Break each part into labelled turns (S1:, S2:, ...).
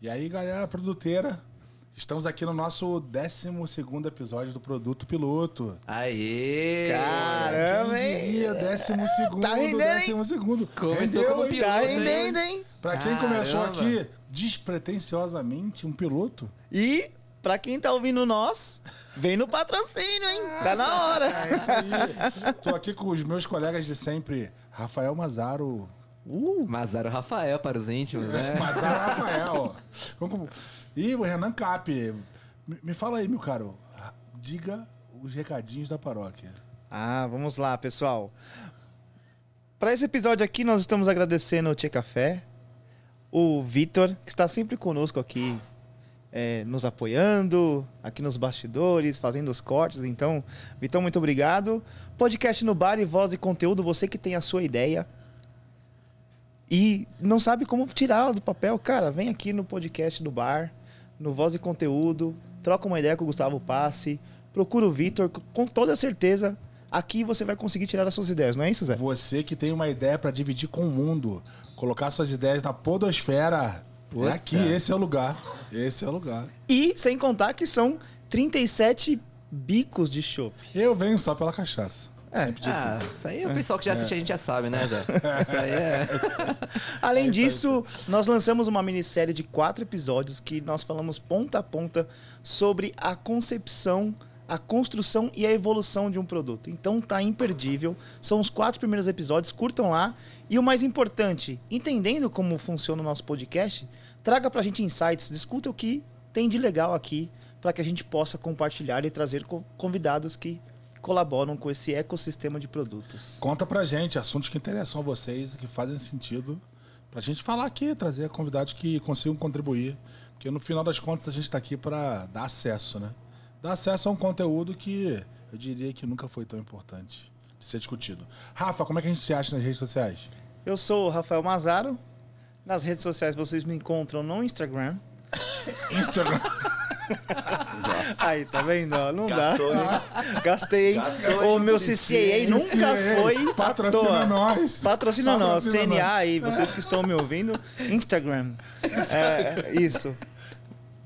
S1: E aí, galera produteira, estamos aqui no nosso 12 episódio do Produto Piloto.
S2: Aê!
S3: Caramba,
S1: Quem
S3: hein?
S1: diria, décimo segundo,
S3: Tá rendendo, hein?
S1: décimo segundo.
S2: Começou
S1: Rendeu,
S2: como piloto,
S3: Tá
S2: hein?
S3: rendendo, hein?
S1: Pra quem começou
S2: Caramba.
S1: aqui despretensiosamente, um piloto.
S3: E, pra quem tá ouvindo nós, vem no patrocínio, hein? Tá na hora.
S1: É isso aí. Tô aqui com os meus colegas de sempre, Rafael Mazaro.
S3: Uh,
S2: Mazaro Rafael para os íntimos, né?
S1: Mazaro Rafael. E o Renan Cap. Me, me fala aí, meu caro. Diga os recadinhos da paróquia.
S3: Ah, vamos lá, pessoal. Para esse episódio aqui, nós estamos agradecendo o Tia Café, o Vitor, que está sempre conosco aqui, é, nos apoiando, aqui nos bastidores, fazendo os cortes. Então, Vitão, muito obrigado. Podcast no bar e voz e conteúdo, você que tem a sua ideia e não sabe como tirá-la do papel, cara, vem aqui no podcast do bar, no Voz e Conteúdo, troca uma ideia com o Gustavo Passe, procura o Vitor, com toda certeza, aqui você vai conseguir tirar as suas ideias, não é isso, Zé?
S1: Você que tem uma ideia pra dividir com o mundo, colocar suas ideias na podosfera.
S2: Puta.
S1: É aqui, esse é o lugar. Esse é o lugar.
S3: E sem contar que são 37 bicos de chopp.
S1: Eu venho só pela cachaça.
S3: É.
S1: Sempre disse
S2: Ah,
S1: isso.
S2: isso aí o pessoal que já assiste a gente já sabe, né, Zé? Isso aí é.
S3: Além
S1: É aí,
S3: disso, nós lançamos uma minissérie de quatro episódios que nós falamos ponta a ponta sobre a concepção, a construção e a evolução de um produto. Então tá imperdível. São os quatro primeiros episódios, curtam lá. E o mais importante, entendendo como funciona o nosso podcast, traga pra gente insights, discuta o que tem de legal aqui para que a gente possa compartilhar e trazer co- convidados que colaboram com esse ecossistema de produtos.
S1: Conta pra gente assuntos que interessam a vocês, que fazem sentido. Pra gente falar aqui, trazer convidados que consigam contribuir. Porque no final das contas a gente tá aqui pra dar acesso, né? Dar acesso a um conteúdo que eu diria que nunca foi tão importante de ser discutido. Rafa, como é que a gente se acha nas redes sociais?
S3: Eu sou o Rafael Mazaro. Nas redes sociais vocês me encontram no Instagram.
S1: Instagram.
S3: Aí, tá vendo? Não
S4: Gastou,
S3: dá.
S4: hein?
S3: Gastei.
S4: Gastou,
S3: o
S4: hein?
S3: meu
S4: CCA,
S3: nunca foi
S1: Patrocina nós.
S3: Patrocina nós, CNA aí, vocês que estão me ouvindo. Instagram. É, isso.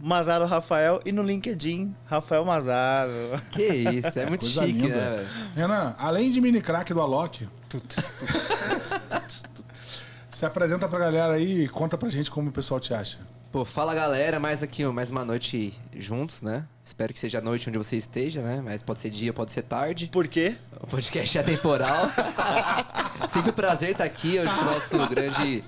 S3: Mazaro Rafael e no LinkedIn, Rafael Mazaro.
S2: Que isso, é muito
S1: Coisa
S2: chique,
S1: linda.
S2: né, velho?
S1: Renan, além de mini crack do Alok, se apresenta pra galera aí e conta pra gente como o pessoal te acha.
S2: Pô, fala galera, mais aqui, mais uma noite juntos, né? Espero que seja a noite onde você esteja, né? Mas pode ser dia, pode ser tarde.
S3: Por quê?
S2: O podcast é atemporal. Sempre um prazer estar aqui hoje com o nosso grande,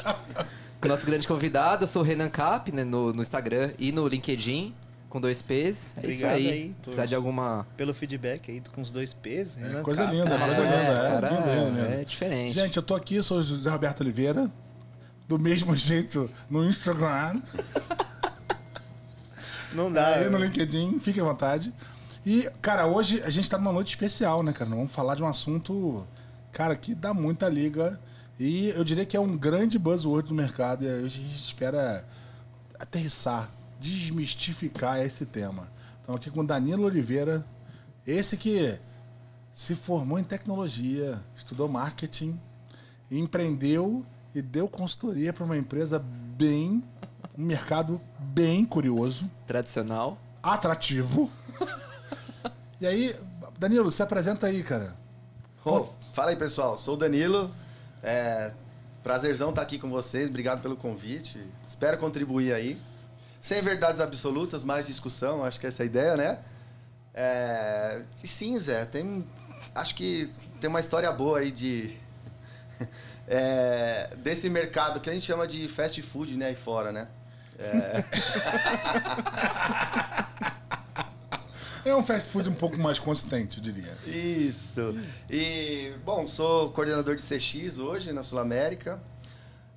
S2: com o nosso grande convidado. Eu sou o Renan Cap, né, no, no Instagram e no LinkedIn, com dois P's. É isso
S3: Obrigado
S2: aí.
S3: aí por-
S2: Precisar de alguma.
S3: Pelo feedback aí com os dois P's. Renan
S1: coisa
S3: Cap.
S1: linda, coisa linda. É,
S2: cara,
S1: lindo, lindo, lindo.
S2: é diferente.
S1: Gente, eu tô aqui, sou o José Roberto Oliveira. Do mesmo jeito no Instagram,
S3: Não dá.
S1: aí no LinkedIn, fique à vontade. E, cara, hoje a gente tá numa noite especial, né, cara? Vamos falar de um assunto, cara, que dá muita liga. E eu diria que é um grande buzzword do mercado. E a gente espera aterrissar, desmistificar esse tema. Então, aqui com o Danilo Oliveira, esse que se formou em tecnologia, estudou marketing, empreendeu e deu consultoria para uma empresa bem, um mercado bem curioso,
S2: Tradicional.
S1: atrativo. E aí, Danilo, se apresenta aí, cara.
S4: Ô, fala aí, pessoal. Sou o Danilo. É, prazerzão estar aqui com vocês. Obrigado pelo convite. Espero contribuir aí. Sem verdades absolutas, mais discussão. Acho que essa é a ideia, né? É, e sim, Zé, tem, acho que tem uma história boa aí de é, desse mercado que a gente chama de fast food, né, aí fora, né?
S1: É um fast food um pouco mais consistente, eu diria.
S4: Isso. E, bom, sou coordenador de CX hoje na Sul América.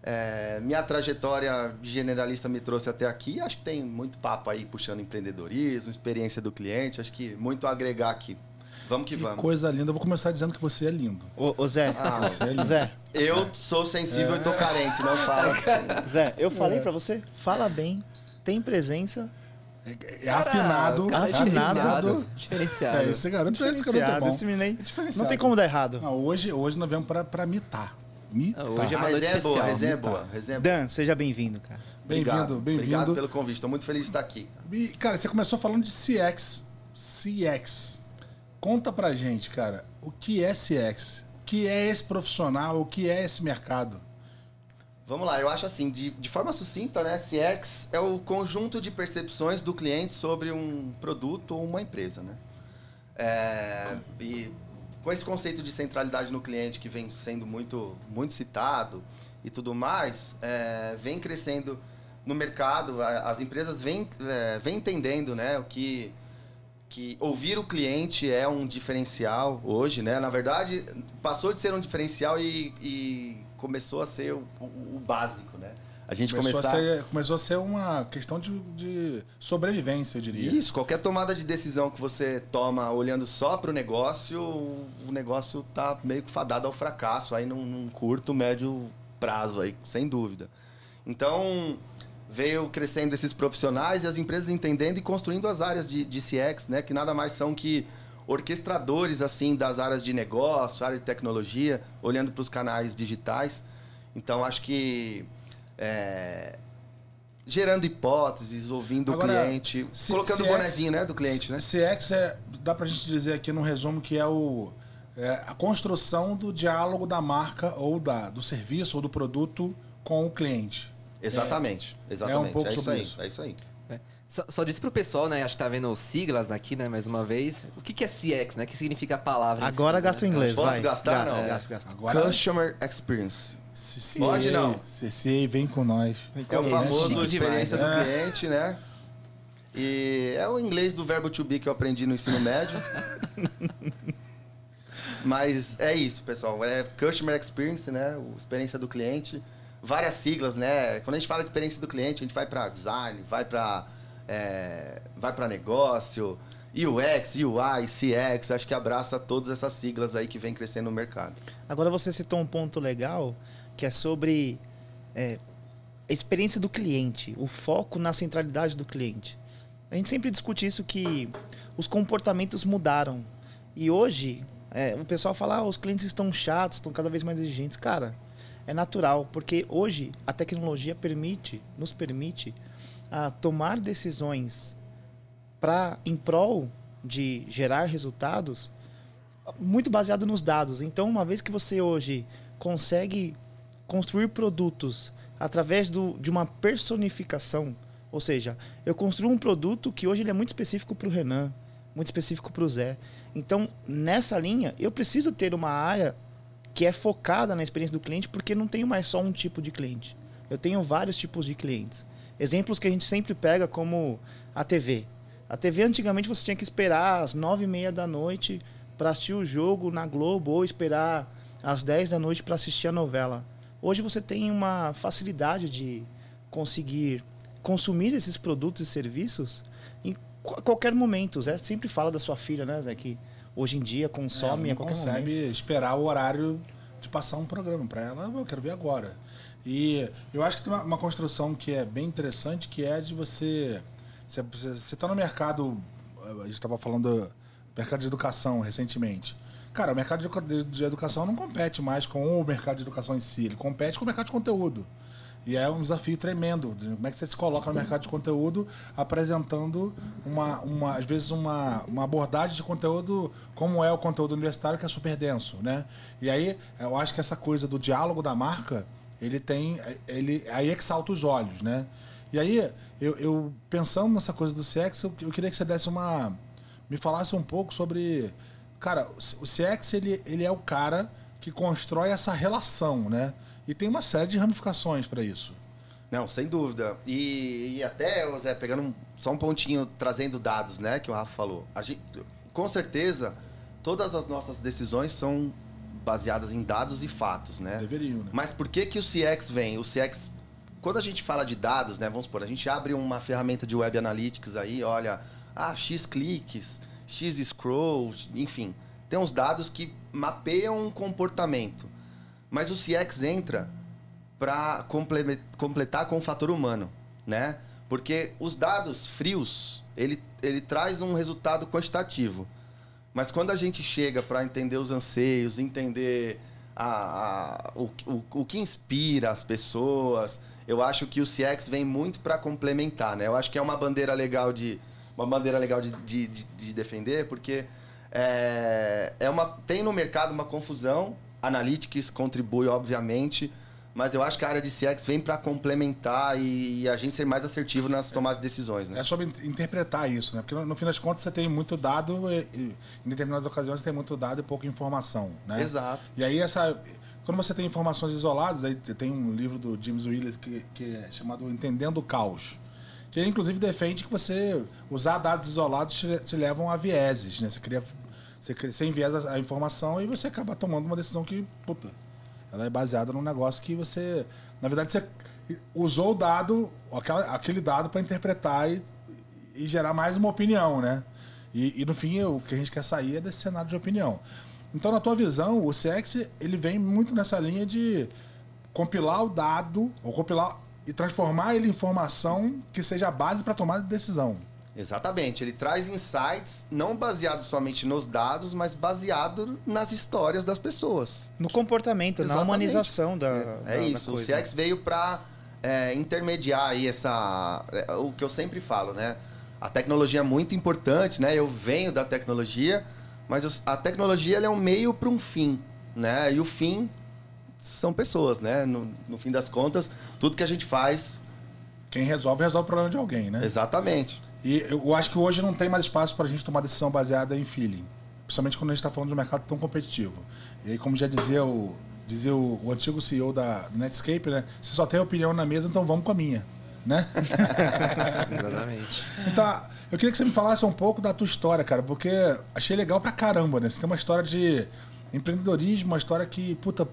S4: É, minha trajetória de generalista me trouxe até aqui. Acho que tem muito papo aí puxando empreendedorismo, experiência do cliente. Acho que muito a agregar aqui. Vamos que,
S1: Que
S4: vamos.
S1: coisa linda. Eu vou começar dizendo que você é lindo.
S3: Ô, ô, Zé,
S4: Ah,
S1: Você é lindo.
S3: Zé,
S4: eu sou sensível e tô carente, não fala assim.
S3: Zé, eu falei pra você, fala bem, tem presença,
S1: É, é afinado.
S2: Cara, é
S3: afinado.
S2: Diferenciado.
S1: É, esse garoto, esse garoto é
S3: diferenciado,
S1: bom.
S3: esse menino aí.
S1: É diferenciado.
S3: Não tem como dar errado.
S1: Não, hoje, hoje nós viemos pra, pra mitar. Me
S2: Ah, hoje é uma noite
S4: resenha é boa, resenha é
S1: Tá.
S4: boa. resenha é boa.
S3: Dan, seja bem-vindo, cara.
S1: Bem-vindo,
S4: Obrigado, Obrigado
S1: bem-vindo.
S4: pelo convite. Estou muito feliz de estar aqui.
S1: E, cara, você começou falando de CX. CX. Conta pra gente, cara, o que é CX? O que é esse profissional? O que é esse mercado?
S4: Vamos lá, eu acho assim, de, de forma sucinta, né? CX é o conjunto de percepções do cliente sobre um produto ou uma empresa, né? É, e com esse conceito de centralidade no cliente que vem sendo muito, muito citado e tudo mais, é, vem crescendo no mercado, as empresas vêm é, vêm entendendo, né? O que que ouvir o cliente é um diferencial hoje, né? Na verdade, passou de ser um diferencial e, e começou a ser o, o- o básico, né? A gente
S1: Começou,
S4: começar...
S1: a ser, começou a ser uma questão de, de sobrevivência, eu diria.
S4: Isso, qualquer tomada de decisão que você toma olhando só para o negócio, o negócio tá meio que fadado ao fracasso aí num, num curto, médio prazo aí, sem dúvida. Então, veio crescendo esses profissionais e as empresas entendendo e construindo as áreas de, de CX, né, que nada mais são que orquestradores assim das áreas de negócio, área de tecnologia, olhando para os canais digitais. Então, acho que é, gerando hipóteses, ouvindo
S1: Agora,
S4: o cliente,
S1: C-
S4: colocando o
S1: CX
S4: bonezinho né, do cliente, né?
S1: CX é, dá pra gente dizer aqui no resumo que é o é a construção do diálogo da marca ou da, do serviço ou do produto com o cliente.
S4: Exatamente, exatamente.
S1: pouco
S4: é isso
S1: sobre
S4: aí,
S1: isso.
S4: É isso aí.
S2: É. Só, só disse pro pessoal, né? Acho que tá vendo siglas aqui, né? Mais uma vez. O que, que é CX, né? O que significa a palavra? em
S3: Agora
S2: si,
S3: gasta o
S2: né?
S3: inglês,
S4: Posso
S3: vai.
S4: gastar?
S3: Gasta,
S4: Não.
S3: gasta, gasta.
S1: Agora,
S4: Customer Experience.
S1: CCA,
S4: Pode não.
S1: CCA vem com nós.
S4: É o famoso
S2: demais,
S4: experiência
S1: né?
S4: do cliente, né? E é o inglês do verbo to be que eu aprendi no ensino médio. Mas é isso, pessoal. É Customer Experience, né? O experiência do cliente. Várias siglas, né? Quando a gente fala de experiência do cliente, a gente vai para design, vai para é, vai para negócio, UX, UI, CX. Acho que abraça todas essas siglas aí que vem crescendo no mercado.
S3: Agora você citou um ponto legal que é sobre é, a experiência do cliente, o foco na centralidade do cliente. A gente sempre discute isso que os comportamentos mudaram. E hoje, é, o pessoal fala, ah, os clientes estão chatos, estão cada vez mais exigentes. Cara, é natural, porque hoje a tecnologia permite, nos permite a tomar decisões para em prol de gerar resultados muito baseado nos dados. Então, uma vez que você hoje consegue construir produtos através do, de uma personificação, ou seja, eu construo um produto que hoje ele é muito específico para o Renan, muito específico para o Zé. Então, nessa linha, eu preciso ter uma área que é focada na experiência do cliente, porque não tenho mais só um tipo de cliente. Eu tenho vários tipos de clientes. Exemplos que a gente sempre pega como a TV. A TV antigamente você tinha que esperar às nove e meia da noite para assistir o jogo na Globo ou esperar às 10 da noite para assistir a novela. Hoje você tem uma facilidade de conseguir consumir esses produtos e serviços em qu- qualquer momento. Zé sempre fala da sua filha, né, Zé? Que hoje em dia consome
S1: É,
S3: a
S1: não
S3: qualquer
S1: consegue
S3: momento.
S1: esperar o horário de passar um programa para ela. Eu quero ver agora. E eu acho que tem uma, uma construção que é bem interessante, que é de você. Você, você tá no mercado. A gente estava falando do mercado de educação recentemente. Cara, o mercado de educação não compete mais com o mercado de educação em si, ele compete com o mercado de conteúdo. E é um desafio tremendo. Como é que você se coloca no mercado de conteúdo apresentando uma, uma às vezes uma, uma abordagem de conteúdo como é o conteúdo universitário que é super denso, né? E aí eu acho que essa coisa do diálogo da marca ele tem ele aí é que salta os olhos, né? E aí eu, eu pensando nessa coisa do CX eu, eu queria que você desse uma me falasse um pouco sobre cara o CX ele, ele é o cara que constrói essa relação, né? E tem uma série de ramificações para isso.
S4: Não, sem dúvida. E, e até, Zé, pegando um- só um pontinho, trazendo dados, né, que o Rafa falou. A gente, com certeza, todas as nossas decisões são baseadas em dados e fatos, né?
S1: Deveriam, né?
S4: Mas por que que o CX vem? O CX, quando a gente fala de dados, né, vamos supor, a gente abre uma ferramenta de Web Analytics aí, olha, ah, X cliques, X scrolls, enfim. Tem uns dados que mapeiam um comportamento. Mas o CX entra para completar com o fator humano, né? Porque os dados frios, ele, ele traz um resultado quantitativo. Mas quando a gente chega para entender os anseios, entender a, a- o, o, o que inspira as pessoas. Eu acho que o CX vem muito para complementar, né? Eu acho que é uma bandeira legal de uma bandeira legal de, de, de- de defender, porque é, é uma tem no mercado uma confusão. Analytics contribui, obviamente, mas eu acho que a área de CX vem para complementar e, a gente ser mais assertivo nas tomadas de decisões, né?
S1: É sobre in- interpretar isso, né? Porque no, no fim das contas você tem muito dado e, e em determinadas ocasiões você tem muito dado e pouca informação, né?
S4: Exato.
S1: E aí essa quando você tem informações isoladas, aí tem um livro do James Willis que, que é chamado Entendendo o Caos. Que ele inclusive defende que você usar dados isolados te, te levam a vieses, né? Você cria você, você a informação e você acaba tomando uma decisão que, puta, ela é baseada num negócio que você, na verdade, você usou o dado, aquela, aquele dado para interpretar e, e gerar mais uma opinião, né? E, e, no fim o que a gente quer sair é desse cenário de opinião. Então, na tua visão, o CX ele vem muito nessa linha de compilar o dado ou compilar e transformar ele em informação que seja a base para tomada de decisão.
S4: Exatamente, ele traz insights não baseados somente nos dados, mas baseado nas histórias das pessoas.
S3: No comportamento, na
S4: Exatamente.
S3: humanização da.
S4: É
S3: da- da
S4: isso,
S3: coisa.
S4: o CX veio para intermediar aí essa. é, o que eu sempre falo, né? A tecnologia é muito importante, né? Eu venho da tecnologia, mas eu- a tecnologia ela é um meio para um fim, né? E o fim são pessoas, né? No, no fim das contas, tudo que a gente faz.
S1: Quem resolve, resolve o problema de alguém, né?
S4: Exatamente.
S1: E eu acho que hoje não tem mais espaço para a gente tomar decisão baseada em feeling. Principalmente quando a gente está falando de um mercado tão competitivo. E aí, como já dizia o, dizia o, o antigo CEO da do Netscape, né? Você só tem opinião na mesa, então vamos com a minha. Né?
S2: Exatamente.
S1: Então, eu queria que você me falasse um pouco da tua história, cara, porque achei legal pra caramba, né? Você tem uma história de empreendedorismo, uma história que, puta,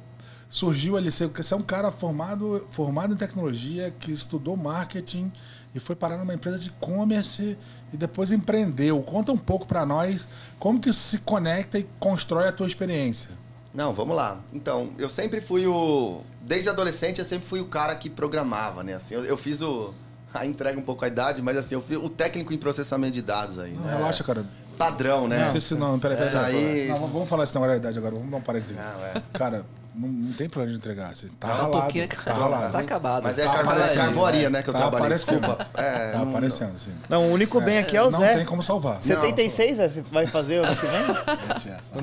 S1: surgiu ali. Você é um cara formado, formado em tecnologia, que estudou marketing e foi parar numa empresa de e-commerce e depois empreendeu. Conta um pouco pra nós como que isso se conecta e constrói a tua experiência.
S4: Não, vamos lá. Então, eu sempre fui o. Desde adolescente, eu sempre fui o cara que programava, né? Assim, eu, eu fiz o. A entrega um pouco a idade, mas assim, eu fui o técnico em processamento de dados aí.
S1: Não,
S4: né?
S1: Relaxa, cara.
S4: Padrão, né?
S1: Não sei se não, peraí, peraí.
S4: Isso
S1: peraí.
S4: aí-
S1: Não, vamos falar esse negócio da idade agora, vamos dar um parênteses.
S4: Não, é.
S1: Cara, não, não tem plano de entregar. Você tá
S2: Tá um
S1: ralado.
S2: pouquinho,
S1: tá
S2: cara.
S1: ralado.
S2: Tá acabado.
S4: Mas é
S1: Tá
S4: carvoaria, né? Que eu
S1: Tá
S4: trabalhei.
S1: aparecendo.
S4: Desculpa. É,
S1: Tá
S4: não-
S1: aparecendo, assim.
S3: Não, o único bem aqui é o
S1: não
S3: Zé.
S1: tem como salvar.
S3: 76 Zé, você vai fazer ano que vem?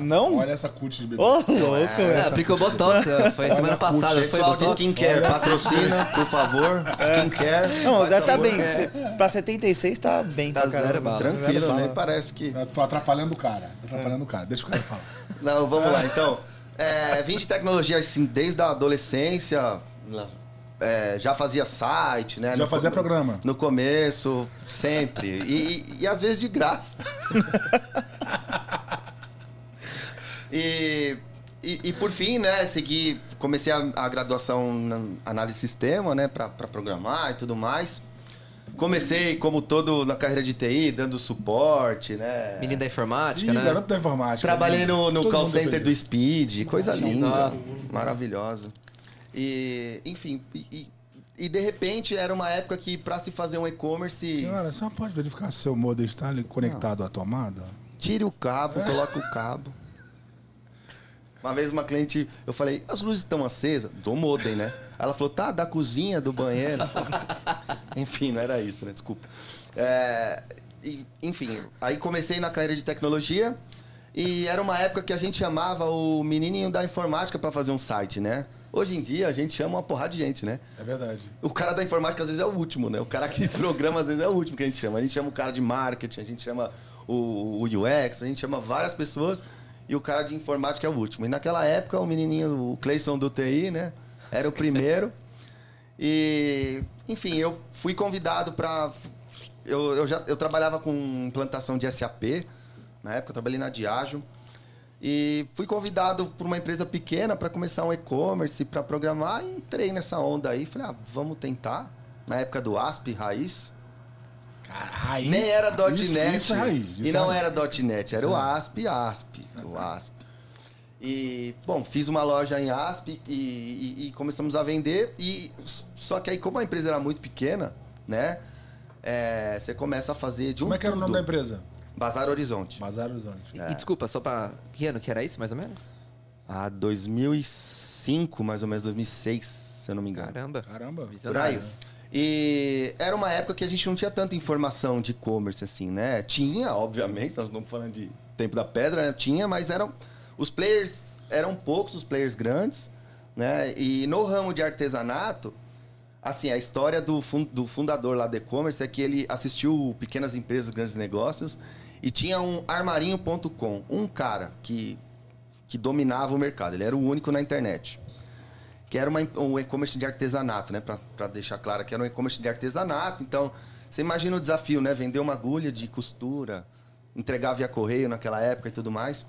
S3: Não?
S1: Olha essa cut de bebê.
S3: Ô, louco,
S2: É,
S3: velho.
S2: aplicou Botox, ó, foi semana
S1: Olha,
S2: passada, não foi
S4: Pessoal de skincare, patrocina, por favor. Skincare.
S3: Não, o Zé tá bem. Pra 76 tá bem.
S2: Tá zero.
S4: Tranquilo, né? Parece que.
S1: Tô atrapalhando o cara. Tô atrapalhando o cara. Deixa o cara falar.
S4: Não, vamos lá, então. É, vim de tecnologia, assim, desde a adolescência. é, já fazia site, né?
S1: Já
S4: No
S1: fazia programa.
S4: No começo, sempre. E, e- e às vezes de graça. e, e, e por fim, né, segui, comecei a, a graduação na análise de sistema, né, para programar e tudo mais. Comecei, como todo na carreira de TI, dando suporte, né?
S2: Menino da informática,
S1: Ih,
S2: né?
S1: garoto da informática.
S4: Trabalhei no, no
S1: Todo
S4: call center do Speed, coisa linda,
S2: Nossa.
S4: maravilhosa. E, enfim, e, e- e de repente era uma época que para se fazer um e-commerce,
S1: Senhora, a senhora pode verificar se seu modem está ali conectado à tomada?
S4: tire o cabo, coloca o cabo. Uma vez uma cliente, eu falei, as luzes estão acesas? Do modem, né? Ela falou, tá, da cozinha, do banheiro. enfim, não era isso, né? Desculpa. É, enfim, aí comecei na carreira de tecnologia e era uma época que a gente chamava o menininho da informática para fazer um site, né? Hoje em dia a gente chama uma porrada de gente, né?
S1: É verdade.
S4: O cara da informática às vezes é o último, né? O cara que programa às vezes é o último que a gente chama. A gente chama o cara de marketing, a gente chama o, o UX, a gente chama várias pessoas e o cara de informática é o último. E naquela época o menininho, o Cleison do TI, né? Era o primeiro. E, enfim, eu fui convidado para eu, eu já eu trabalhava com implantação de SAP. Na época eu trabalhei na Diageo. E fui convidado por uma empresa pequena para começar um e-commerce, para programar, e entrei nessa onda aí. Falei, ah, vamos tentar. Na época do ASP, raiz.
S1: Raiz.
S4: Nem era
S1: Isso-
S4: .NET.
S1: Isso é raiz.
S4: e
S1: isso
S4: não
S1: é raiz.
S4: era .NET, era
S1: Isso
S4: o
S1: é
S4: ASP, ASP. O ASP. E, bom, fiz uma loja em ASP e, e- e começamos a vender. E só que aí, como a empresa era muito pequena, né? é, você começa a fazer de um
S1: Como é que era o nome da empresa?
S4: Bazar Horizonte.
S1: Bazar Horizonte.
S2: E, e desculpa, só pra. Que ano que era isso, mais ou menos?
S4: a 2005, mais ou menos, 2006, se eu não me engano.
S2: Caramba.
S1: Caramba.
S4: Por aí. E era uma época que a gente não tinha tanta informação de e-commerce assim, né? Tinha, obviamente, nós não estamos falando de tempo da pedra, né? tinha, mas eram os players eram poucos, os players grandes, né? E no ramo de artesanato, assim, a história do, fun- do fundador lá do e-commerce é que ele assistiu Pequenas Empresas, Grandes Negócios e tinha um armarinho.com, um cara que que dominava o mercado, ele era o único na internet que era uma, um e-commerce de artesanato, né? Pra deixar claro que era um e-commerce de artesanato. Então, você imagina o desafio, né? Vender uma agulha de costura, entregar via correio naquela época e tudo mais.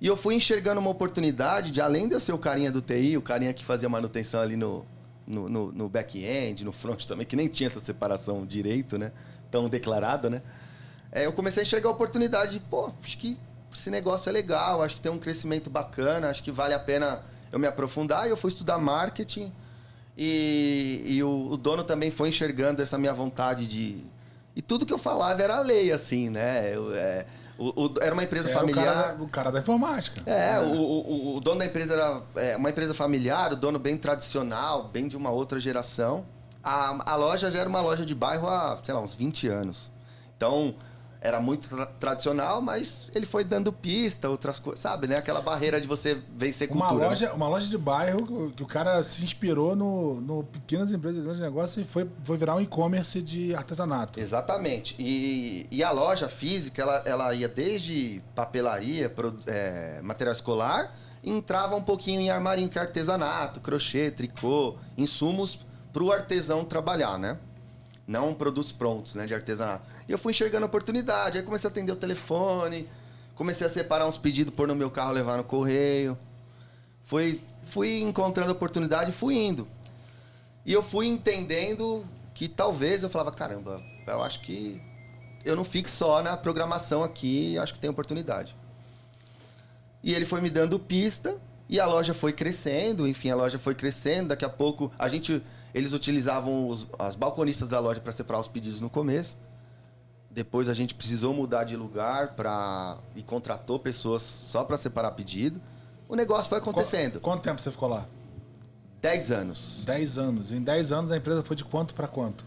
S4: E eu fui enxergando uma oportunidade de, além de eu ser o carinha do TI, o carinha que fazia manutenção ali no, no, no- no back-end, no front também, que nem tinha essa separação direito, né? Tão declarada, né? É, eu comecei a enxergar a oportunidade de, pô, acho que esse negócio é legal, acho que tem um crescimento bacana, acho que vale a pena eu me aprofundar. E eu fui estudar marketing e, e o, o dono também foi enxergando essa minha vontade de... E tudo que eu falava era lei, assim, né? Eu, é, o- o- era uma empresa
S1: Você é o
S4: familiar.
S1: cara da- o cara da informática.
S4: É, o, o- o dono da empresa era é, uma empresa familiar, o dono bem tradicional, bem de uma outra geração. A, a loja já era uma loja de bairro há, sei lá, uns 20 anos. Então, era muito tra- tradicional, mas ele foi dando pista, outras coisas, sabe, né? Aquela barreira de você vencer
S1: Uma
S4: cultura. né?
S1: loja, uma loja de bairro que o cara se inspirou no, no pequenas empresas, grandes negócios e foi, foi virar um e-commerce de artesanato.
S4: Exatamente. E, e a loja física, ela, ela ia desde papelaria, pro- é, material escolar, entrava um pouquinho em armarinho, que é artesanato, crochê, tricô, insumos para o artesão trabalhar, né? Não produtos prontos, né, de artesanato. E eu fui enxergando a oportunidade, aí comecei a atender o telefone, comecei a separar uns pedidos, pôr no meu carro, levar no correio. Fui, fui encontrando oportunidade fui indo. E eu fui entendendo que talvez eu falava, caramba, eu acho que eu não fico só na programação aqui, acho que tem oportunidade. E ele foi me dando pista e a loja foi crescendo, enfim, a loja foi crescendo, daqui a pouco a gente eles utilizavam os, as balconistas da loja para separar os pedidos no começo. Depois a gente precisou mudar de lugar para e contratou pessoas só para separar pedido. O negócio foi acontecendo.
S1: Qu- Quanto tempo você ficou lá?
S4: 10 anos.
S1: 10 anos. Em 10 anos a empresa foi de quanto para quanto?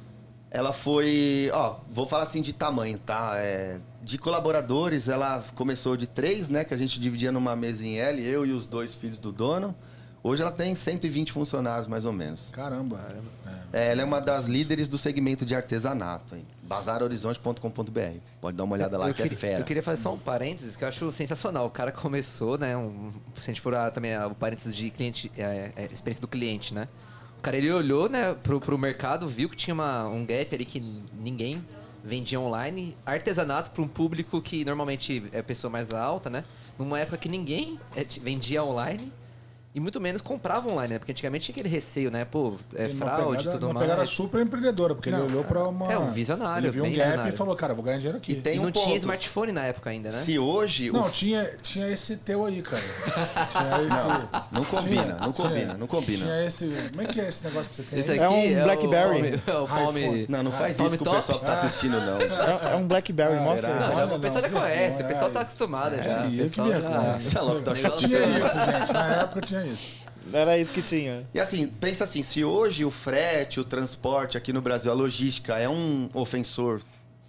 S4: Ela foi, ó, vou falar assim de tamanho, tá? É, de colaboradores, ela começou de três, né? Que a gente dividia numa mesa em L, eu e os dois filhos do dono. Hoje ela tem 120 funcionários, mais ou menos.
S1: Caramba. É.
S4: É, ela é uma das líderes do segmento de artesanato, hein? Bazarhorizonte.com.br. Pode dar uma olhada lá,
S2: eu,
S4: que é
S2: queria,
S4: fera.
S2: eu queria fazer só um parênteses que eu acho sensacional. O cara começou, né? Um, se a gente for a- também a- o parênteses de cliente, é, é, experiência do cliente, né? Cara ele olhou, né, pro, pro mercado, viu que tinha uma, um gap ali que ninguém vendia online, artesanato para um público que normalmente é pessoa mais alta, né? Numa época que ninguém é, vendia online. E muito menos comprava online, né? Porque antigamente tinha aquele receio, né? Pô, é
S1: E uma
S2: fraude e tudo
S1: uma
S2: mais.
S1: pegada super empreendedora, porque
S4: Não,
S1: ele olhou pra uma.
S2: é um visionário,
S1: Ele viu um gap
S2: visionário.
S1: e falou, cara, vou ganhar dinheiro aqui.
S4: E tem
S2: e
S4: um
S2: não
S4: ponto.
S2: tinha smartphone na época ainda, né?
S4: Se hoje o
S1: Não, tinha, tinha esse teu aí, cara. Tinha esse.
S4: Não combina,
S1: Tinha,
S4: não
S1: tinha.
S4: combina, não combina.
S1: Tinha esse. Como é que é esse negócio que você tem?
S2: Esse
S1: aí?
S2: aqui
S3: É um
S2: é
S3: Blackberry.
S2: O é o palme...
S1: iPhone.
S4: Não, não faz
S2: Palm
S4: isso com o
S2: top?
S4: pessoal que tá assistindo, não.
S3: É, é um Blackberry, mostra.
S2: Não, já, o pessoal
S1: não,
S2: já conhece, o pessoal
S1: é.
S2: tá acostumado
S1: É,
S2: já. o
S1: eu que
S2: pessoal
S1: vergonha.
S4: O que tá
S2: Negócio-
S1: Tinha isso, gente. Na época tinha isso.
S3: Era isso que tinha.
S4: E assim, pensa assim, se hoje o frete, o transporte aqui no Brasil, a logística é um ofensor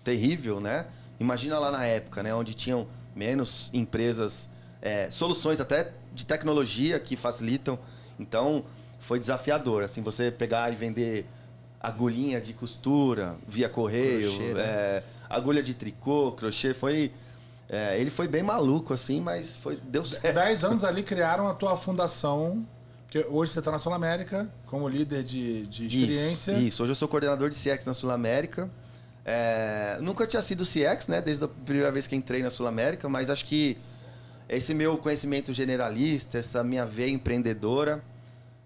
S4: terrível, né? Imagina lá na época, né? Onde tinham menos empresas, é, soluções até de tecnologia que facilitam. Então, foi desafiador, assim, você pegar e vender agulhinha de costura via correio,
S2: Crochê, né?
S4: é, agulha de tricô, crochê, foi... é, ele foi bem maluco, assim, mas foi, deu certo.
S1: Dez anos ali criaram a tua fundação. Que hoje você está na Sul América como líder de, de experiência.
S4: Isso, isso. Hoje eu sou coordenador de CX na Sul América. É, nunca tinha sido CX, né? Desde a primeira vez que entrei na Sul América, mas acho que esse meu conhecimento generalista, essa minha veia empreendedora,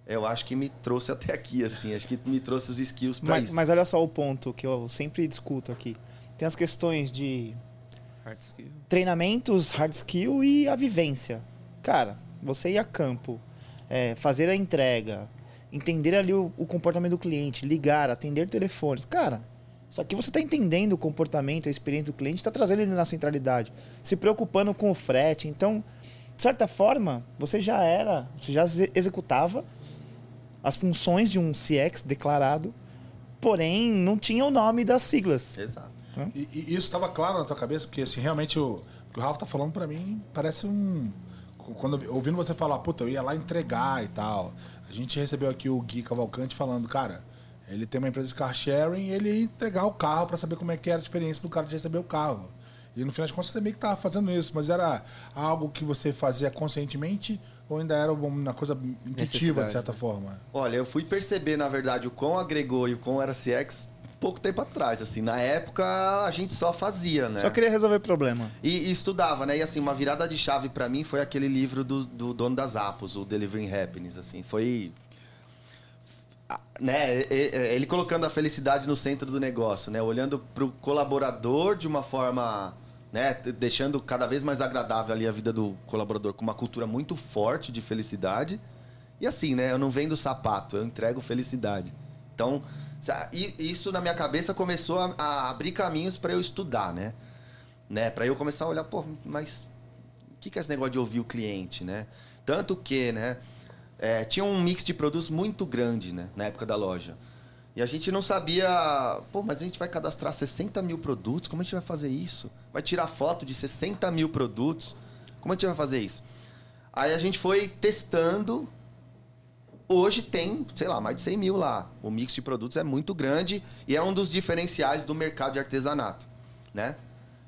S4: eu acho que me trouxe até aqui, assim. Acho que me trouxe os skills para isso.
S3: mas olha só o ponto que eu sempre discuto aqui. Tem as questões de
S2: Hard skill.
S3: treinamentos, hard skill e a vivência. Cara, você ir a campo, é, fazer a entrega, entender ali o, o comportamento do cliente, ligar, atender telefones. Cara, isso aqui você está entendendo o comportamento, a experiência do cliente, está trazendo ele na centralidade, se preocupando com o frete. Então, de certa forma, você já era, você já exe- executava as funções de um CX declarado, porém não tinha o nome das siglas.
S4: Exato.
S1: E, e isso estava claro na tua cabeça, porque assim, realmente o, o que o Rafa tá falando pra mim parece um. Quando ouvindo você falar, puta, eu ia lá entregar e tal. A gente recebeu aqui o Gui Cavalcante falando, cara, ele tem uma empresa de car sharing e ele ia entregar o carro pra saber como é que era a experiência do cara de receber o carro. E no final de contas você também que tava fazendo isso, mas era algo que você fazia conscientemente ou ainda era uma coisa intuitiva, de certa
S2: né?
S1: forma?
S4: Olha, eu fui perceber, na verdade, o quão agregou e o quão era CX pouco tempo atrás, assim. Na época, a gente só fazia, né?
S3: Só queria resolver problema.
S4: E, e estudava, né? E assim, uma virada de chave pra mim foi aquele livro do, do dono das Apos, o Delivering Happiness, assim. Foi... Né, ele colocando a felicidade no centro do negócio, né? Olhando pro colaborador de uma forma, né? Deixando cada vez mais agradável ali a vida do colaborador com uma cultura muito forte de felicidade. E assim, né? Eu não vendo sapato, eu entrego felicidade. Então, isso na minha cabeça começou a, a abrir caminhos para eu estudar, né? né? Para eu começar a olhar, pô, mas o que, que é esse negócio de ouvir o cliente, né? Tanto que, né? é, tinha um mix de produtos muito grande, né? Na época da loja. E a gente não sabia, pô, mas a gente vai cadastrar 60 mil produtos, como a gente vai fazer isso? Vai tirar foto de 60 mil produtos, como a gente vai fazer isso? Aí a gente foi testando. Hoje tem, sei lá, mais de 100 mil lá. O mix de produtos é muito grande e é um dos diferenciais do mercado de artesanato, né?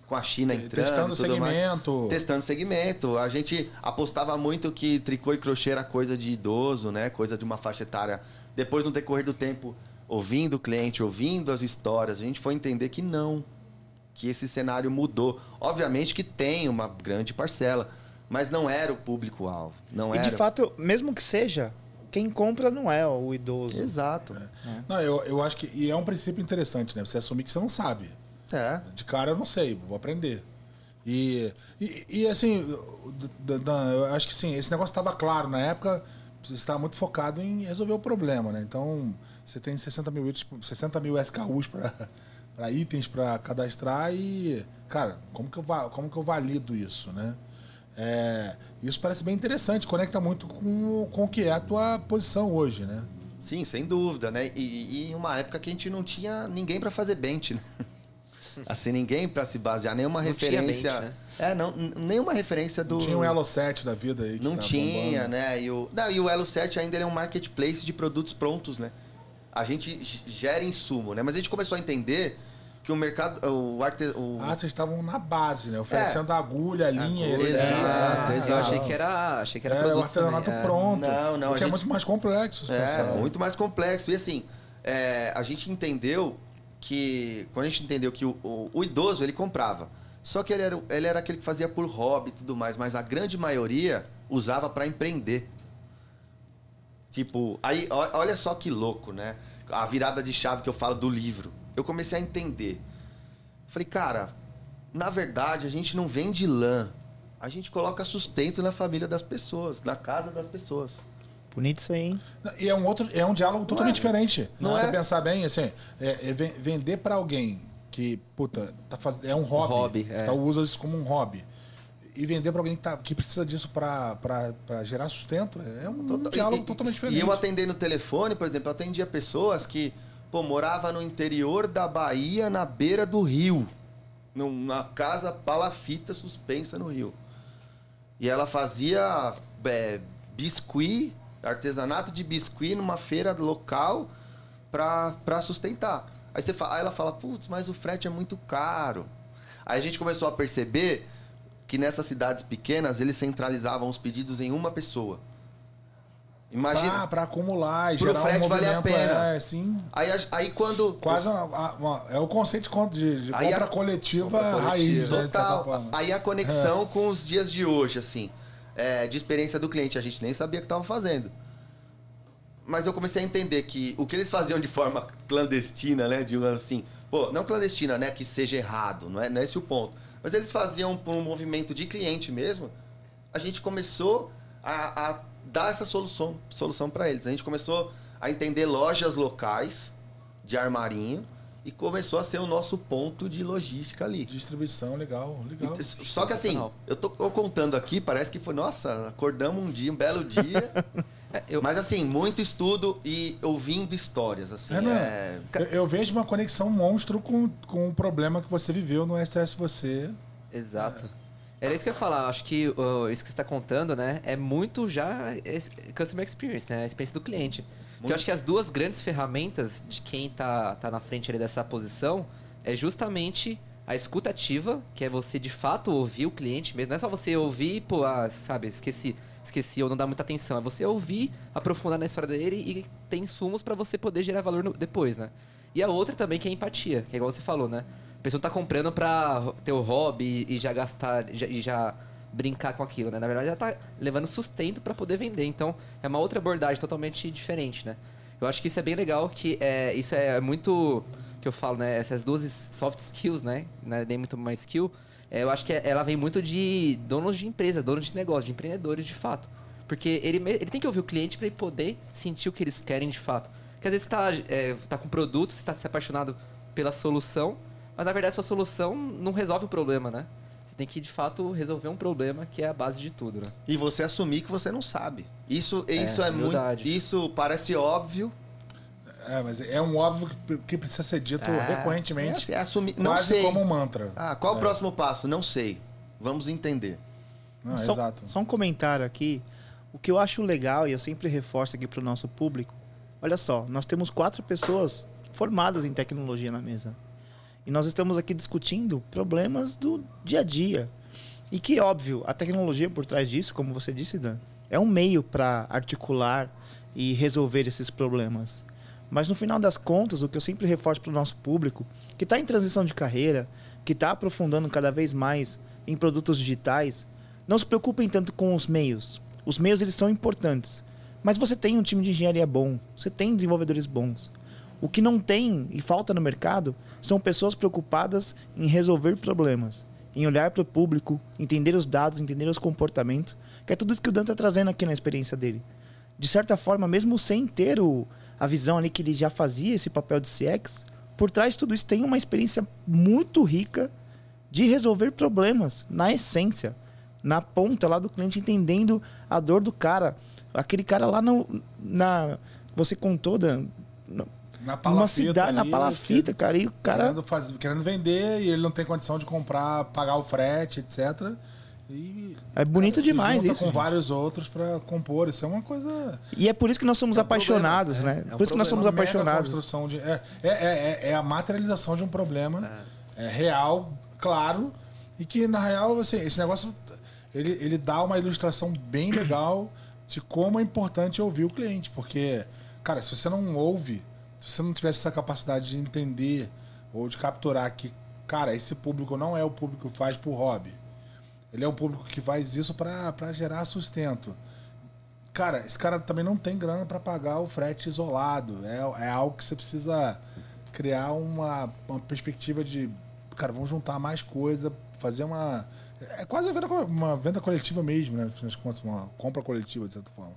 S4: Com a China entrando
S1: Testando
S4: tudo mais.
S1: segmento.
S4: Testando segmento. A gente apostava muito que tricô e crochê era coisa de idoso, né? Coisa de uma faixa etária. Depois, no decorrer do tempo, ouvindo o cliente, ouvindo as histórias, a gente foi entender que não. Que esse cenário mudou. Obviamente que tem uma grande parcela, mas não era o público-alvo. Não
S3: E
S4: era.
S3: de fato, mesmo que seja, quem compra não é o idoso.
S4: Exato.
S1: Não, eu, eu acho que. E é um princípio interessante, né? Você assumir que você não sabe.
S4: É.
S1: De cara eu não sei, vou aprender. E, e, e, assim, eu acho que sim, esse negócio estava claro na época, você estava muito focado em resolver o problema, né? Então, você tem 60 mil, itens- 60 mil SKUs para itens para cadastrar e, cara, como que, eu, como que eu valido isso, né? É, isso parece bem interessante, conecta muito com, com o que é a tua posição hoje, né?
S4: Sim, sem dúvida, né? E, e em uma época que a gente não tinha ninguém para fazer bench, né? Assim, ninguém para se basear, nenhuma
S2: Não tinha
S4: referência.
S2: bench, né?
S4: É, não, nenhuma referência do.
S1: Não tinha um Elo 7 da vida aí. que
S4: Não
S1: tá
S4: tinha,
S1: bombando.
S4: né? E o, não, e o Elo 7 ainda é um marketplace de produtos prontos, né? A gente gera insumo, né? Mas a gente começou a entender que o mercado. O arte, o,
S1: Ah, vocês estavam na base, né? Oferecendo agulha, linha,
S4: Agulha,
S1: etc.
S4: exato, exato.
S2: Eu achei que era, achei que era
S1: Era o artesanato
S2: também, é.
S1: pronto.
S4: Não, não,
S1: O
S4: a
S1: que é
S4: gente-
S1: muito mais complexo, se
S4: É,
S1: pensar.
S4: muito mais complexo. E assim, é, a gente entendeu que. Quando a gente entendeu que o, o- o idoso ele comprava. Só que ele era, ele era aquele que fazia por hobby e tudo mais, mas a grande maioria usava para empreender. Tipo, aí olha só que louco, né? A virada de chave que eu falo do livro. Eu comecei a entender. Falei, cara, na verdade a gente não vende lã. A gente coloca sustento na família das pessoas, na casa das pessoas.
S3: Bonito isso aí, hein?
S1: E é um outro, é um diálogo totalmente
S4: é?
S1: diferente.
S4: Não
S1: Se você
S4: é?
S1: pensar bem, assim, é, é ven- vender pra alguém que, puta, tá faz... é um hobby.
S2: hobby, é.
S1: Então usa isso como um hobby. E vender pra alguém que, tá, que precisa disso pra gerar sustento é um
S4: Total-
S1: diálogo
S4: e-
S1: totalmente
S4: e,
S1: diferente.
S4: E eu atendei no telefone, por exemplo, eu atendia pessoas que, pô, morava no interior da Bahia, na beira do rio. Numa casa palafita suspensa no rio. E ela fazia é, biscuit, artesanato de biscuit numa feira local pra sustentar. Aí, você fala, aí ela fala, putz, mas o frete é muito caro. Aí a gente começou a perceber que nessas cidades pequenas eles centralizavam os pedidos em uma pessoa. Imagina.
S1: Ah, pra acumular e
S4: Pro
S1: gerar um
S4: frete valer a
S1: movimento.
S4: pena.
S1: É, sim.
S4: Aí, a- aí quando.
S1: Quase uma, uma- é o conceito de, de, compra
S4: a-
S1: coletiva
S2: compra
S1: raiz, né,
S4: Total. Aí a
S1: É.
S4: conexão com os dias de hoje, assim, é, de experiência do cliente, a gente nem sabia que estava fazendo. Mas eu comecei a entender que o que eles faziam de forma clandestina, né? De assim, pô, não clandestina, né? Que seja errado, não é, não é esse o ponto. Mas eles faziam por um movimento de cliente mesmo. A gente começou a, a dar essa solução, solução para eles. A gente começou a entender lojas locais de armarinho e começou a ser o nosso ponto de logística ali.
S1: Distribuição, legal, legal.
S4: Só que assim, eu tô contando aqui, parece que foi, nossa, acordamos um dia, um belo dia.
S2: É, eu,
S4: Mas assim, muito estudo e ouvindo histórias, assim.
S1: Renan,
S4: é...
S1: Eu, eu vejo uma conexão monstro com, com o problema que você viveu no STS Você.
S2: Exato. Era isso que eu ia falar. Acho que uh, isso que você está contando, né? É muito já customer experience, né? A experiência do cliente. Porque eu acho que as duas grandes ferramentas de quem tá, tá na frente ali dessa posição é justamente a escuta ativa, que é você de fato ouvir o cliente mesmo. Não é só você ouvir, pô, ah, sabe, esqueci, esqueci ou não dá muita atenção. É você ouvir, aprofundar na história dele e ter insumos para você poder gerar valor no- depois, né? E a outra também que é a empatia, que é igual você falou, né? A pessoa tá comprando pra ter o hobby e já gastar já- e já brincar com aquilo, né? Na verdade, ela tá levando sustento pra poder vender. Então, é uma outra abordagem totalmente diferente, né? Eu acho que isso é bem legal, que é, isso é muito que eu falo, né? Essas duas soft skills, né? né? Nem muito mais skill. é, eu acho que ela vem muito de donos de empresa, donos de negócio, de empreendedores de fato. Porque ele, ele tem que ouvir o cliente para ele poder sentir o que eles querem de fato. Porque às vezes você tá, é, tá com produto, você tá se apaixonado pela solução, mas na verdade a sua solução não resolve o problema, né? Você tem que de fato resolver um problema que é a base de tudo, né?
S4: E você assumir que você não sabe. Isso é, isso é muito.
S2: humildade.
S4: Isso parece óbvio.
S1: É, mas é um óbvio que, precisa ser dito
S4: Ah, é
S1: recorrentemente.
S4: assim, é assumir. Não
S1: quase
S4: sei.
S1: como um mantra.
S4: Ah, qual
S1: É.
S4: o próximo passo? Não sei. Vamos entender.
S1: Não,
S3: só,
S1: exato.
S3: só um comentário aqui. O que eu acho legal, e eu sempre reforço aqui para o nosso público, olha só, nós temos quatro pessoas formadas em tecnologia na mesa. E nós estamos aqui discutindo problemas do dia a dia. E que, óbvio, a tecnologia por trás disso, como você disse, Dan, é um meio para articular e resolver esses problemas. Mas no final das contas, o que eu sempre reforço para o nosso público, que está em transição de carreira, que está aprofundando cada vez mais em produtos digitais, não se preocupem tanto com os meios. Os meios eles são importantes, mas você tem um time de engenharia bom, você tem desenvolvedores bons. O que não tem e falta no mercado são pessoas preocupadas em resolver problemas, em olhar para o público, entender os dados, entender os comportamentos, que é tudo isso que o Dan está trazendo aqui na experiência dele. De certa forma, mesmo sem ter o, a visão ali que ele já fazia esse papel de CX, por trás de tudo isso tem uma experiência muito rica de resolver problemas, na essência, na ponta lá do cliente, entendendo a dor do cara. Aquele cara lá no, na. Você contou, Dan,
S1: Na
S3: numa
S1: palafita
S3: cidade, na palafita, cara, e o cara.
S1: Querendo, querendo vender e ele não tem condição de comprar, pagar o frete, etc. E,
S3: É bonito
S1: cara,
S3: demais isso,
S1: com
S3: gente.
S1: vários outros pra compor. Isso é uma coisa.
S3: E é por isso que nós somos
S2: É um problema,
S3: apaixonados,
S2: é,
S3: né?
S2: é um
S3: por isso que nós somos
S1: mega
S3: apaixonados.
S1: construção de, é, é, é, é a materialização de um problema é, real, claro, e que na real assim, esse negócio ele, ele dá uma ilustração bem legal de como é importante ouvir o cliente, porque cara, se você não ouve, se você não tivesse essa capacidade de entender ou de capturar que cara, esse público não é o público que faz por hobby. Ele é um público que faz isso para gerar sustento. Cara, esse cara também não tem grana para pagar o frete isolado. É, é algo que você precisa criar uma, uma perspectiva de. Cara, vamos juntar mais coisa, fazer uma. É quase uma venda, uma venda coletiva mesmo, né? Das contas, uma compra coletiva, de certa forma.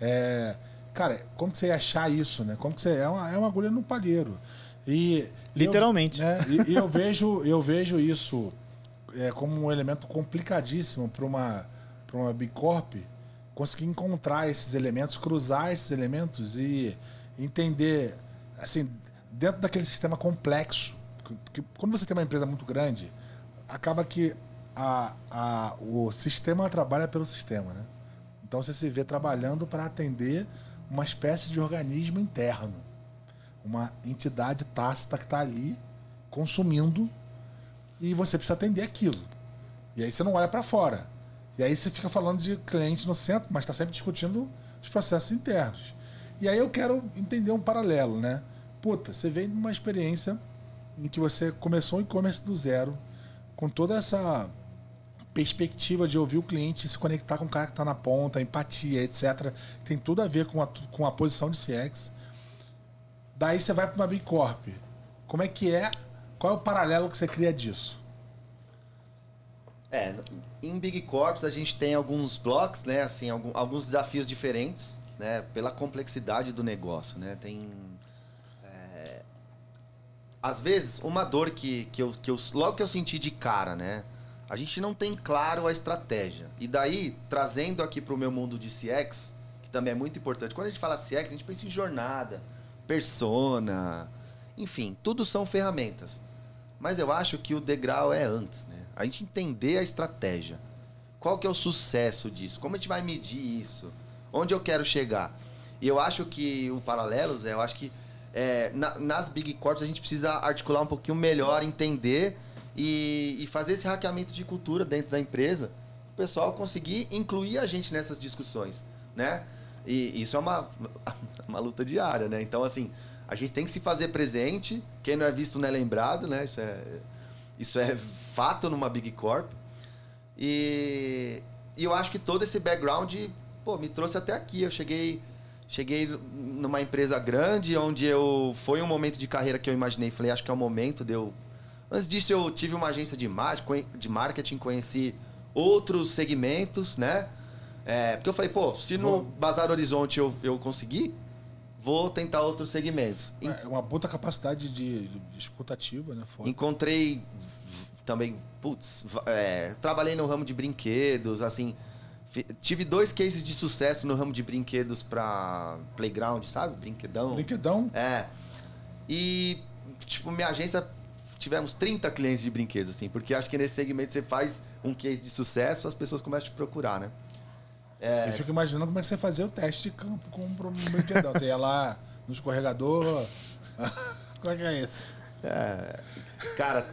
S1: É, cara, como que você ia achar isso, né? Como que você. É uma, é uma agulha no palheiro. E.
S3: Literalmente.
S1: Eu, né, e, e eu, vejo, eu vejo isso é, como um elemento complicadíssimo para uma, pra uma Big Corp conseguir encontrar esses elementos, cruzar esses elementos e entender, assim, dentro daquele sistema complexo. Porque quando você tem uma empresa muito grande, acaba que a, a, o sistema trabalha pelo sistema, né? Então você se vê trabalhando para atender uma espécie de organismo interno, uma entidade tácita que está ali consumindo e você precisa atender aquilo. E aí você não olha para fora. E aí você fica falando de cliente no centro, mas está sempre discutindo os processos internos. E aí eu quero entender um paralelo, né? Puta, você vem de uma experiência em que você começou o e-commerce do zero, com toda essa perspectiva de ouvir o cliente, se conectar com o cara que está na ponta, empatia, etc. Tem tudo a ver com a, com a posição de CX. Daí você vai para uma Big Corp. Como é que é? Qual é o paralelo que você cria disso?
S4: É, em Big Corps a gente tem alguns blocos, né? Assim, alguns desafios diferentes, né? Pela complexidade do negócio, né? Tem... é, às vezes, uma dor que, que, eu, que eu. Logo que eu senti de cara, né? A gente não tem claro a estratégia. E daí, trazendo aqui pro meu mundo de CX, que também é muito importante. Quando a gente fala CX, a gente pensa em jornada, persona, enfim, tudo são ferramentas. Mas eu acho que o degrau é antes, né? A gente entender a estratégia. Qual que é o sucesso disso? Como a gente vai medir isso? Onde eu quero chegar? E eu acho que o Paralelos, eu acho que é, na, nas Big Corps a gente precisa articular um pouquinho melhor, entender e, e fazer esse hackeamento de cultura dentro da empresa. O pessoal conseguir incluir a gente nessas discussões, né? E isso é uma, uma luta diária, né? Então, assim, a gente tem que se fazer presente. Quem não é visto não é lembrado, né? Isso é, isso é fato numa Big Corp. E, e eu acho que todo esse background pô, me trouxe até aqui. Eu cheguei, cheguei numa empresa grande, onde eu foi um momento de carreira que eu imaginei. Falei, acho que é o momento de eu. Antes disso, eu tive uma agência de, de marketing, conheci outros segmentos, né? É, porque eu falei, pô, se no Bazar Horizonte eu, eu conseguir, vou tentar outros segmentos.
S1: É uma puta capacidade de, de escutativa, né?
S4: Foda. Encontrei também, putz, é, trabalhei no ramo de brinquedos, assim. Tive dois cases de sucesso no ramo de brinquedos para playground, sabe? Brinquedão.
S1: Brinquedão?
S4: É. E, tipo, minha agência tivemos 30 clientes de brinquedos, assim, porque acho que nesse segmento você faz um case de sucesso, as pessoas começam a te procurar, né?
S1: É... Eu fico imaginando como é que você fazia o teste de campo com um brinquedão. você ia lá no escorregador. Qual é que é esse?
S4: É, cara,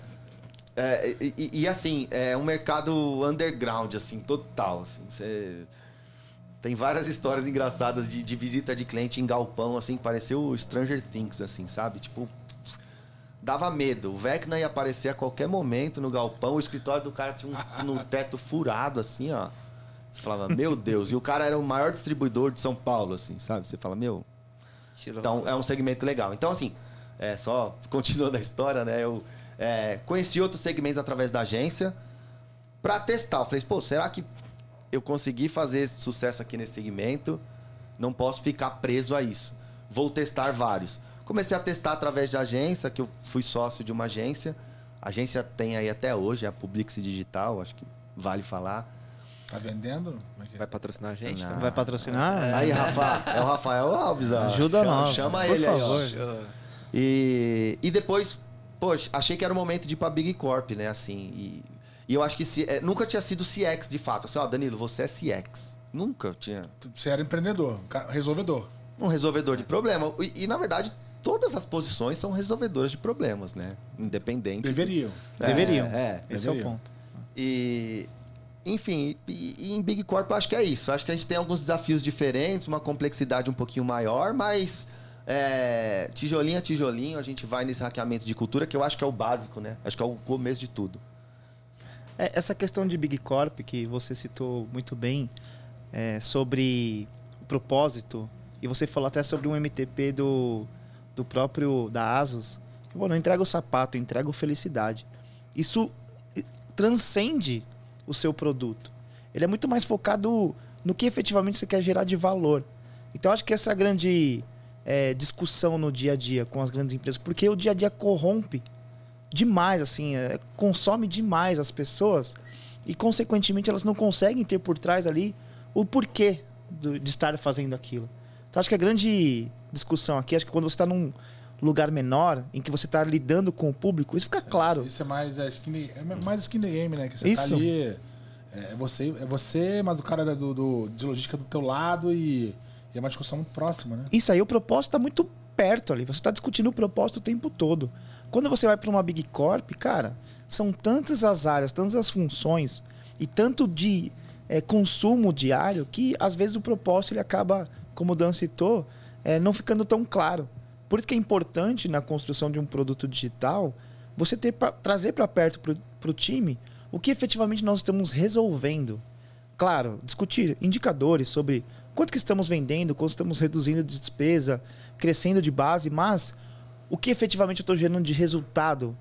S4: é, e, e, assim, é um mercado underground, assim, total. Assim, você... Tem várias histórias engraçadas de, de, visita de cliente em galpão, assim, pareceu Stranger Things, assim, sabe? Tipo, dava medo. O Vecna ia aparecer a qualquer momento no galpão, o escritório do cara tinha um, um teto furado, assim, ó. Você falava, meu Deus. E o cara era o maior distribuidor de São Paulo, assim, sabe? Você fala, meu. Então, é um segmento legal. Então, assim, é, só continuando a história, né? Eu é, conheci outros segmentos através da agência para testar. Eu falei, pô, será que eu consegui fazer sucesso aqui nesse segmento? Não posso ficar preso a isso. Vou testar vários. Comecei a testar através de agência, que eu fui sócio de uma agência. A agência tem aí até hoje, é a Publix Digital, acho que vale falar.
S1: Tá vendendo?
S2: É Vai patrocinar a gente?
S3: Não. Vai patrocinar?
S4: É. Aí, Rafa, é o Rafael Alves. Ó.
S3: Ajuda chama, nós.
S4: Chama ele favor. aí. E, e depois poxa, achei que era o momento de ir pra Big Corp, né? Assim. E, e eu acho que se, é, nunca tinha sido CX de fato. Assim, ó, Danilo, você é CX. Nunca tinha.
S1: Você era empreendedor, resolvedor.
S4: Um resolvedor de problema. E, e, na verdade, todas as posições são resolvedoras de problemas, né? Independente.
S1: Deveriam.
S3: É, Deveriam. É, esse
S1: Deveriam.
S3: é o ponto.
S4: E. Enfim, e, e em Big Corp eu acho que é isso. Acho que a gente tem alguns desafios diferentes, uma complexidade um pouquinho maior, mas é, tijolinho a tijolinho, a gente vai nesse hackeamento de cultura, que eu acho que é o básico, né? Acho que é o começo de tudo.
S3: É, essa questão de Big Corp, que você citou muito bem, é, sobre o propósito, e você falou até sobre um MTP do, do próprio, da Asus, que, bom, não entrega o sapato, entrega felicidade. Isso transcende o seu produto. Ele é muito mais focado no que efetivamente você quer gerar de valor. Então, acho que essa é a grande é, discussão no dia a dia com as grandes empresas, porque o dia a dia corrompe demais, assim, é, consome demais as pessoas e, consequentemente, elas não conseguem ter por trás ali o porquê do, de estar fazendo aquilo. Então, acho que a grande discussão aqui, acho que quando você está num lugar menor, em que você está lidando com o público, isso fica claro.
S1: Isso é mais é, skinny, é mais skinny game, né? Que você tá isso. tá ali. É você, é você, mas o cara do, do, de logística do teu lado e e é uma discussão muito próxima, né?
S3: Isso aí, o propósito está muito perto ali. Você está discutindo o propósito o tempo todo. Quando você vai para uma Big Corp, cara, são tantas as áreas, tantas as funções e tanto de é, consumo diário que às vezes o propósito ele acaba, como o Dan citou, é, não ficando tão claro. Por isso que é importante na construção de um produto digital você ter pra, trazer para perto para o time o que efetivamente nós estamos resolvendo. Claro, discutir indicadores sobre quanto que estamos vendendo, quanto estamos reduzindo de despesa, crescendo de base, mas o que efetivamente eu estou gerando de resultado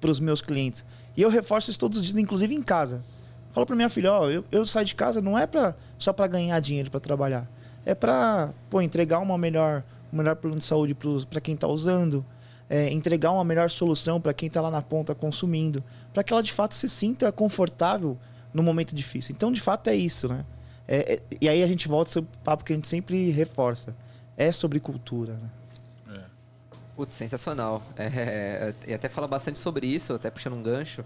S3: para os meus clientes. E eu reforço isso todos os dias, inclusive em casa. Falo para minha filha, ó, eu, eu saio de casa não é pra, só para ganhar dinheiro para trabalhar. É para entregar uma melhor, um melhor plano de saúde para quem está usando. é, entregar uma melhor solução para quem está lá na ponta consumindo, para que ela de fato se sinta confortável no momento difícil. Então, de fato, é isso, né? É, é, e aí a gente volta ao papo que a gente sempre reforça. É sobre cultura, né?
S2: Putz, sensacional. É, e até fala bastante sobre isso, até puxando um gancho.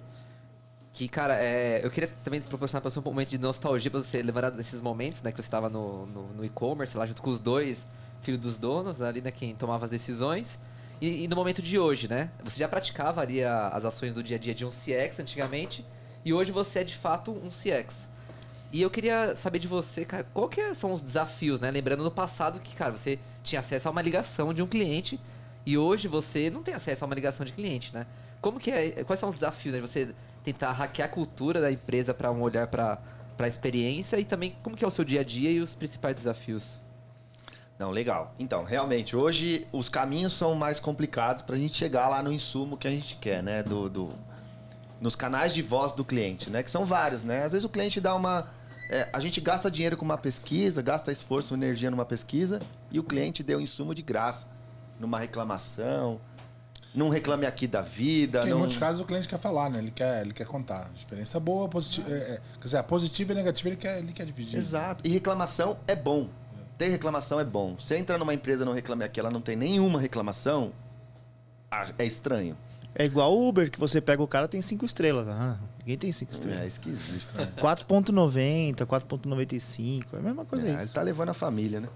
S2: Que, cara, é, eu queria também proporcionar para você um momento de nostalgia para você lembrar desses momentos, né? Que você estava no, no, no e-commerce, lá junto com os dois filhos dos donos, ali, né? Quem tomava as decisões. E, e, no momento de hoje, né? Você já praticava ali a, as ações do dia a dia de um CX antigamente. E hoje você é, de fato, um CX. E eu queria saber de você, cara, qual que são os desafios, né? Lembrando no passado que, cara, você tinha acesso a uma ligação de um cliente e hoje você não tem acesso a uma ligação de cliente, né? Como que é, quais são os desafios, né? Você tentar hackear a cultura da empresa para um olhar para a experiência e também como que é o seu dia a dia e os principais desafios?
S4: Não, legal. Então, realmente, hoje os caminhos são mais complicados para a gente chegar lá no insumo que a gente quer, né? Do, do, nos canais de voz do cliente, né? Que são vários, né? Às vezes o cliente dá uma... É, a gente gasta dinheiro com uma pesquisa, gasta esforço, energia numa pesquisa e o cliente deu insumo de graça numa reclamação, não reclame aqui da vida.
S1: Porque
S4: não...
S1: Em muitos casos o cliente quer falar, né? Ele quer, ele quer contar. Experiência boa, positiva. É, é, quer dizer, a positiva e negativa ele quer, ele quer dividir.
S4: Exato. E reclamação é bom. Ter reclamação é bom. Você entra numa empresa e não reclame aqui, ela não tem nenhuma reclamação, é estranho.
S3: É igual o Uber, que você pega o cara tem cinco estrelas. Ah, ninguém tem cinco estrelas.
S4: É esquisito. Né?
S3: 4.90, 4.95, é a mesma coisa é,
S4: isso. Ele tá levando a família, né?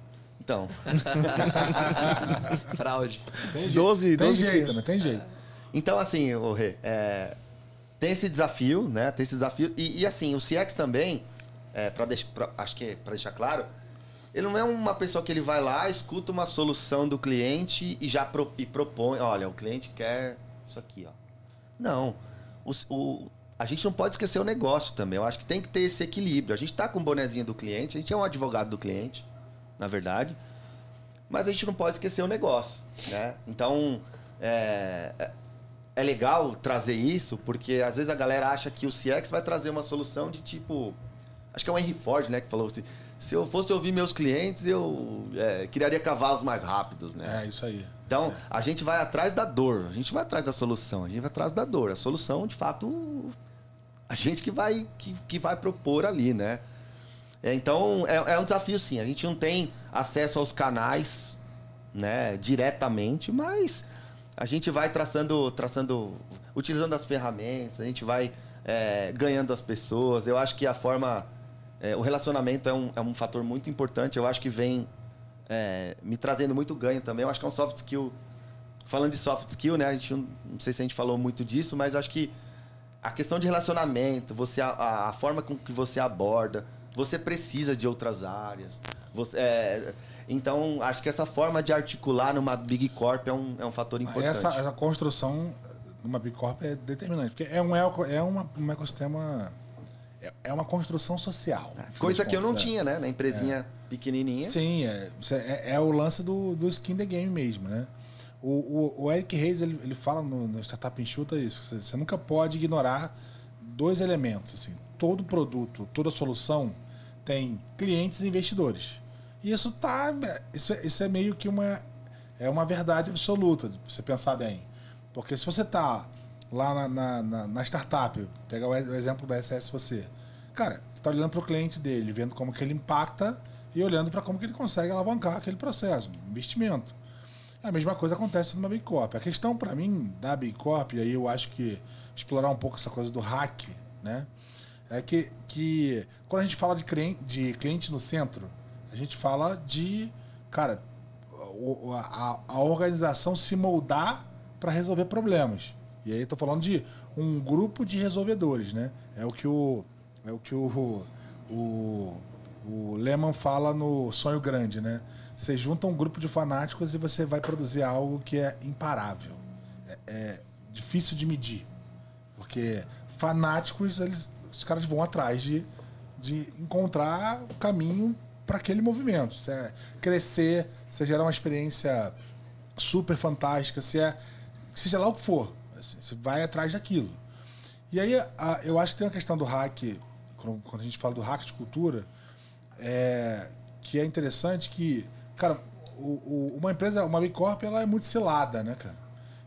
S4: Então.
S2: Fraude.
S1: Tem 12, tem 12 jeito, né? Tem jeito.
S4: Então, assim, o Rê, é, tem esse desafio, né? Tem esse desafio. E, e assim, o CX também, é, pra deixar, pra, acho que é para deixar claro, ele não é uma pessoa que ele vai lá, escuta uma solução do cliente e já pro, e propõe, olha, o cliente quer isso aqui, ó. Não. O, o, a gente não pode esquecer o negócio também. Eu acho que tem que ter esse equilíbrio. A gente está com o bonezinho do cliente, a gente é um advogado do cliente na verdade. Mas a gente não pode esquecer o negócio, né? Então, é, é, é legal trazer isso, porque às vezes a galera acha que o CX vai trazer uma solução de tipo... Acho que é o Henry Ford, né? Que falou assim, se eu fosse ouvir meus clientes, eu é, criaria cavalos mais rápidos, né?
S1: É, isso aí.
S4: Então, a gente vai atrás da dor, a gente vai atrás da solução, a gente vai atrás da dor. A solução, de fato, a gente que vai, que, que vai propor ali, né? É, então, é, é, um desafio sim. A gente não tem acesso aos canais né, diretamente, mas a gente vai traçando, traçando, utilizando as ferramentas, a gente vai é, ganhando as pessoas. Eu acho que a forma. É, o relacionamento é um, é um fator muito importante. Eu acho que vem é, me trazendo muito ganho também. Eu acho que é um soft skill. Falando de soft skill, né? A gente não, não sei se a gente falou muito disso, mas acho que a questão de relacionamento, você a, a forma com que você aborda, você precisa de outras áreas. Você, é, então, acho que essa forma de articular numa Big Corp é um, é um fator importante.
S1: Essa, essa construção numa Big Corp é determinante, porque é um, é uma, um ecossistema. É, é uma construção social.
S4: Coisa que eu não é. tinha, né? Na empresinha é. pequenininha.
S1: Sim, é, é, é, o lance do, do skin the game mesmo, né? O, o, o Eric Reis, ele, ele fala no, no Startup Enxuta isso. Você, você nunca pode ignorar dois elementos. Assim, todo produto, toda solução tem clientes e investidores. E isso tá. Isso, isso é meio que uma. É uma verdade absoluta, você pensar bem. Porque se você tá lá na, na, na startup, pega o exemplo da SS você. Cara, você tá olhando para o cliente dele, vendo como que ele impacta e olhando para como que ele consegue alavancar aquele processo, investimento. A mesma coisa acontece numa Big Corp. A questão para mim da Big Corp, e aí eu acho que explorar um pouco essa coisa do hack, né? É que, que quando a gente fala de cliente, de cliente no centro, a gente fala de, cara, a, a organização se moldar para resolver problemas. E aí estou falando de um grupo de resolvedores, né? É o que o, é o, que o, o, o Lehman fala no Sonho Grande, né? Você junta um grupo de fanáticos e você vai produzir algo que é imparável. É, é difícil de medir. Porque fanáticos, eles os caras vão atrás de, de encontrar o caminho para aquele movimento. Se é crescer, se é gerar uma experiência super fantástica, se é. seja lá o que for. Assim, você vai atrás daquilo. E aí a, eu acho que tem uma questão do hack, quando, quando a gente fala do hack de cultura, é, que é interessante que, cara, o, o, uma empresa, uma Big Corp, ela é muito cilada, né, cara?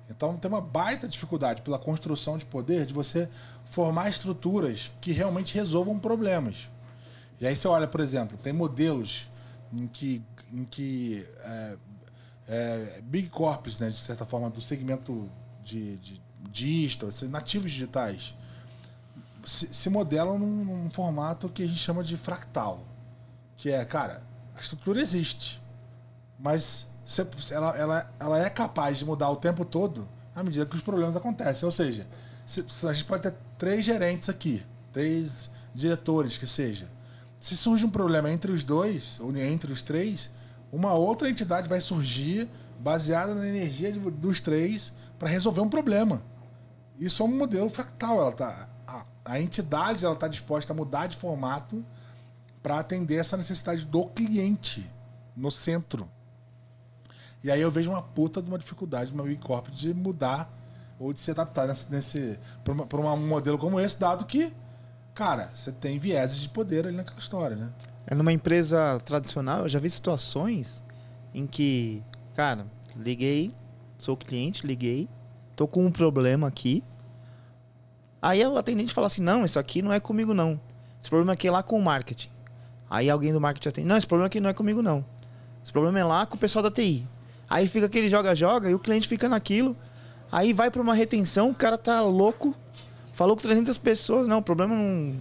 S1: Então tem uma baita dificuldade pela construção de poder de você formar estruturas que realmente resolvam problemas. E aí você olha, por exemplo, tem modelos em que, em que é, é, big corps, né, de certa forma, do segmento de, de digital, nativos digitais, se, se modelam num, num formato que a gente chama de fractal. Que é, cara, a estrutura existe, mas ela, ela, ela é capaz de mudar o tempo todo à medida que os problemas acontecem. Ou seja, se- se a gente pode ter três gerentes aqui, três diretores que seja. Se surge um problema entre os dois, ou entre os três, uma outra entidade vai surgir baseada na energia dos três para resolver um problema. Isso é um modelo fractal. Ela tá, a, a entidade ela está disposta a mudar de formato para atender essa necessidade do cliente no centro. E aí eu vejo uma puta de uma dificuldade de uma Big Corp de mudar ou de se adaptar nesse, nesse para um modelo como esse, dado que, cara, você tem vieses de poder ali naquela história, né?
S3: É numa empresa tradicional, eu já vi situações em que, cara, liguei, sou cliente, liguei, tô com um problema aqui. Aí o atendente fala assim: não, isso aqui não é comigo não. Esse problema aqui é lá com o marketing. Aí alguém do marketing atende: não, esse problema aqui não é comigo não. Esse problema é lá com o pessoal da TI. Aí fica aquele joga-joga e o cliente fica naquilo. Aí vai pra uma retenção, o cara tá louco, falou com 300 pessoas: não, o problema não.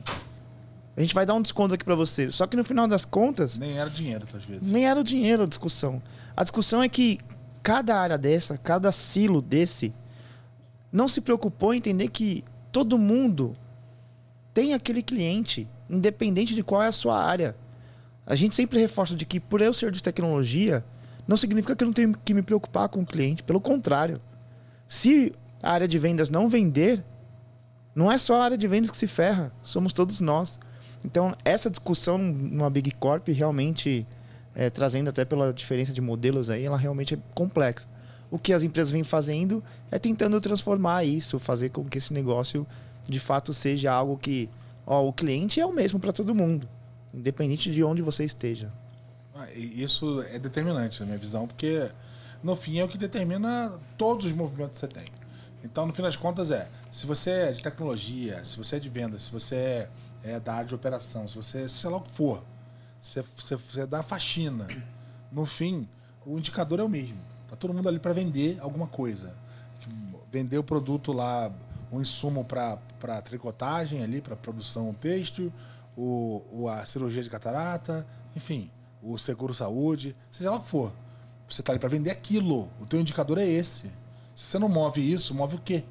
S3: A gente vai dar um desconto aqui pra você. Só que no final das contas,
S1: Nem era dinheiro, às vezes.
S3: nem era o dinheiro a discussão. A discussão é que cada área dessa, cada silo desse, não se preocupou em entender que todo mundo tem aquele cliente, independente de qual é a sua área. A gente sempre reforça de que por eu ser de tecnologia, não significa que eu não tenho que me preocupar com o cliente. Pelo contrário. Se a área de vendas não vender, não é só a área de vendas que se ferra, somos todos nós. Então, essa discussão numa Big Corp realmente, é, trazendo até pela diferença de modelos aí, ela realmente é complexa. O que as empresas vêm fazendo é tentando transformar isso, fazer com que esse negócio de fato seja algo que ó, o cliente é o mesmo para todo mundo, independente de onde você esteja.
S1: Ah, Isso é determinante na minha visão, porque no fim é o que determina todos os movimentos que você tem. Então, no fim das contas, é: se você é de tecnologia, se você é de venda, se você é, é da área de operação, se você, sei lá o que for, se você, você é da faxina, no fim, o indicador é o mesmo. Tá todo mundo ali para vender alguma coisa. Vender o produto lá, um insumo para tricotagem ali, para produção têxtil, o- a cirurgia de catarata, enfim, o seguro saúde, seja lá o que for. Você tá ali para vender aquilo. O teu indicador é esse. Se você não move isso, move o quê?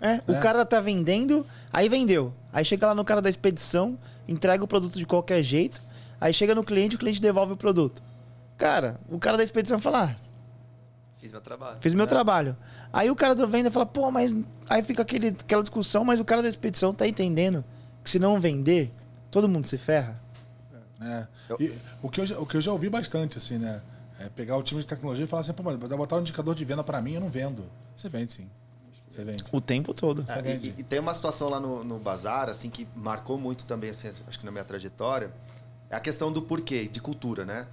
S3: É, o
S1: É.
S3: cara tá vendendo, aí vendeu. Aí chega lá no cara da expedição, entrega o produto de qualquer jeito, aí chega no cliente, o cliente devolve o produto. Cara, o cara da expedição fala, ah,
S2: Fiz meu trabalho.
S3: Fiz meu trabalho. Aí o cara do venda fala, pô, mas. Aí fica aquele, aquela discussão, mas o cara da expedição tá entendendo que se não vender, todo mundo se ferra.
S4: Eu-
S1: E o, que eu, o que eu já ouvi bastante, assim, né? É pegar o time de tecnologia e falar assim, pô, mas vai botar um indicador de venda para mim, eu não vendo. Você vende sim. Você vende.
S3: O tempo todo.
S1: Você
S4: É,
S1: vende.
S4: e, e tem uma situação lá no, no bazar, assim, que marcou muito também, assim, acho que na minha trajetória, é a questão do porquê, de cultura, né?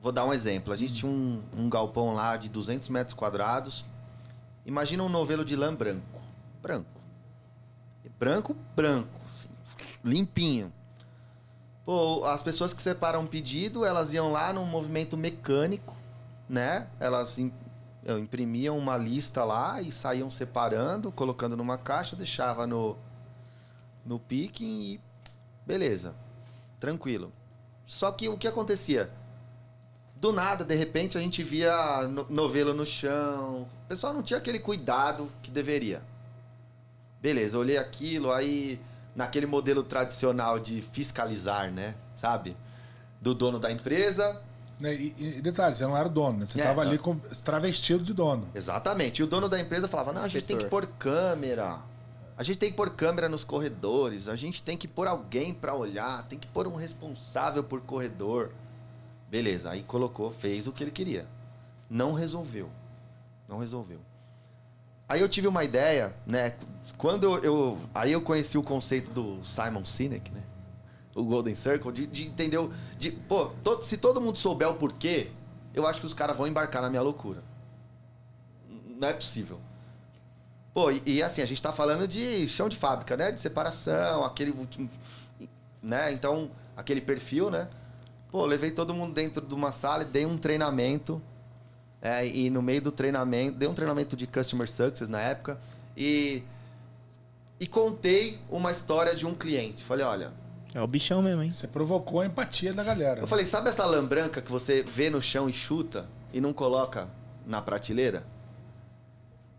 S4: Vou dar um exemplo. A gente tinha um, um galpão lá de 200 metros quadrados. Imagina um novelo de lã branco. Branco. Branco, branco. assim, limpinho. Pô, as pessoas que separam um pedido, elas iam lá num movimento mecânico, né? Elas imprimiam uma lista lá e saíam separando, colocando numa caixa, deixava no, no picking e beleza. Tranquilo. Só que o que acontecia? Do nada, de repente, a gente via no- novelo no chão. O pessoal não tinha aquele cuidado que deveria. Beleza, olhei aquilo, aí naquele modelo tradicional de fiscalizar, né? Sabe? Do dono da empresa,
S1: Né, E, e detalhe, você não era o dono, né? Você
S4: É,
S1: tava
S4: não.
S1: ali com, travestido de dono.
S4: Exatamente. E o dono da empresa falava: não, a gente tem que pôr câmera. A gente tem que pôr câmera nos corredores. A gente tem que pôr alguém pra olhar. Tem que pôr um responsável por corredor. Beleza, aí colocou, fez o que ele queria. Não resolveu. Não resolveu. Aí eu tive uma ideia, né? Quando eu, aí eu conheci o conceito do Simon Sinek, né? O Golden Circle, de, de entender. De, pô, todo- se todo mundo souber o porquê, eu acho que os caras vão embarcar na minha loucura. Não é possível. Pô, e, e assim, a gente tá falando de chão de fábrica, né? De separação, aquele. Né? Então, aquele perfil, né? Pô, levei todo mundo dentro de uma sala e dei um treinamento. É, e no meio do treinamento, dei um treinamento de Customer Success na época. E, e contei uma história de um cliente. Falei, olha,
S3: É o bichão mesmo, hein?
S1: Você provocou a empatia da galera.
S4: eu falei, sabe essa lã branca que você vê no chão e chuta e não coloca na prateleira?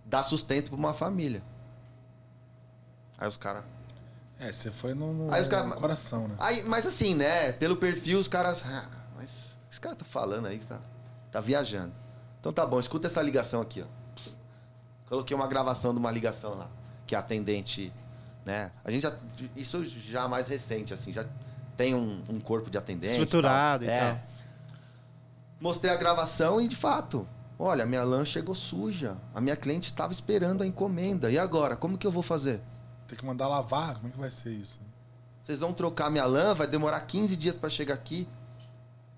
S4: Dá sustento pra uma família. Aí os caras.
S1: É, você foi no, no-
S4: Aí os cara-
S1: no coração, né?
S4: Aí, mas assim, né? Pelo perfil, os caras. Ah, mas esse cara tá falando aí, tá, tá viajando. Então tá bom, escuta essa ligação aqui, ó. Coloquei uma gravação de uma ligação lá, que a atendente, né? A gente já. Isso já mais recente, assim, já tem um, um corpo de atendente.
S3: Estruturado e
S4: É.
S3: tal.
S4: Mostrei a gravação e, de fato, olha, minha lã chegou suja. A minha cliente estava esperando a encomenda. E agora? Como que eu vou fazer?
S1: Tem que mandar lavar, como é que vai ser isso?
S4: Vocês vão trocar minha lã, vai demorar 15 dias para chegar aqui.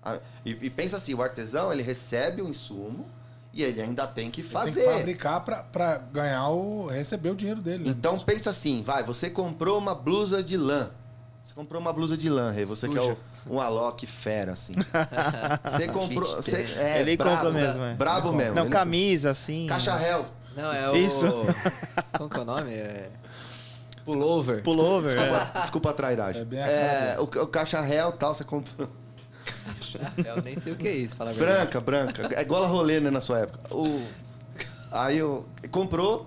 S4: Ah, E, e pensa assim, o artesão, ele recebe o insumo e ele ainda tem que
S1: Ele
S4: fazer.
S1: Tem que fabricar pra, pra ganhar o. receber o dinheiro dele. né?
S4: Então pensa assim, vai, você comprou uma blusa de lã. Você comprou uma blusa de lã, Rê. Você que é o- um Alok fera, assim. Você comprou. Você- é,
S3: Ele
S4: brabo,
S3: compra mesmo, é.
S4: Brabo mesmo.
S3: Não,
S4: Ele-
S3: camisa, assim.
S4: Caixa réu.
S2: Não, é o.
S3: Isso.
S2: Como que é o nome? É. Pullover.
S3: Pullover. é.
S4: Desculpa, desculpa a trairagem.
S1: É
S4: É, o, o caixa réu tal, você comprou.
S2: Eu nem sei o que é isso, fala a verdade.
S4: Branca, branca. É igual a rolê, né, na sua época. O... Aí eu... Comprou.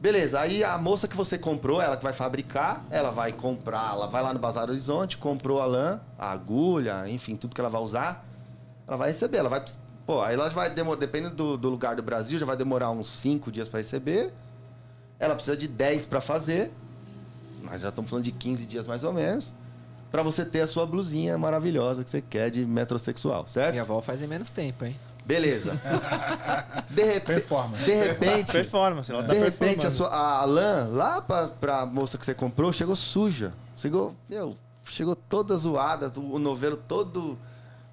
S4: Beleza, aí a moça que você comprou, ela que vai fabricar, ela vai comprar, ela vai lá no Bazar Horizonte, comprou a lã, a agulha, enfim, tudo que ela vai usar, ela vai receber, ela vai... Pô, aí ela vai demorar, dependendo do, do lugar do Brasil, já vai demorar uns 5 dias para receber, ela precisa de 10 para fazer, nós já estamos falando de 15 dias mais ou menos, para você ter a sua blusinha maravilhosa que você quer de metrosexual, certo?
S2: Minha avó faz em menos tempo, hein?
S4: Beleza. De, repe-
S1: Performance.
S4: de repente,
S3: Performance, ela tá
S4: de repente a, sua, a lã lá pra, pra moça que você comprou chegou suja. Chegou, meu, chegou toda zoada, o novelo todo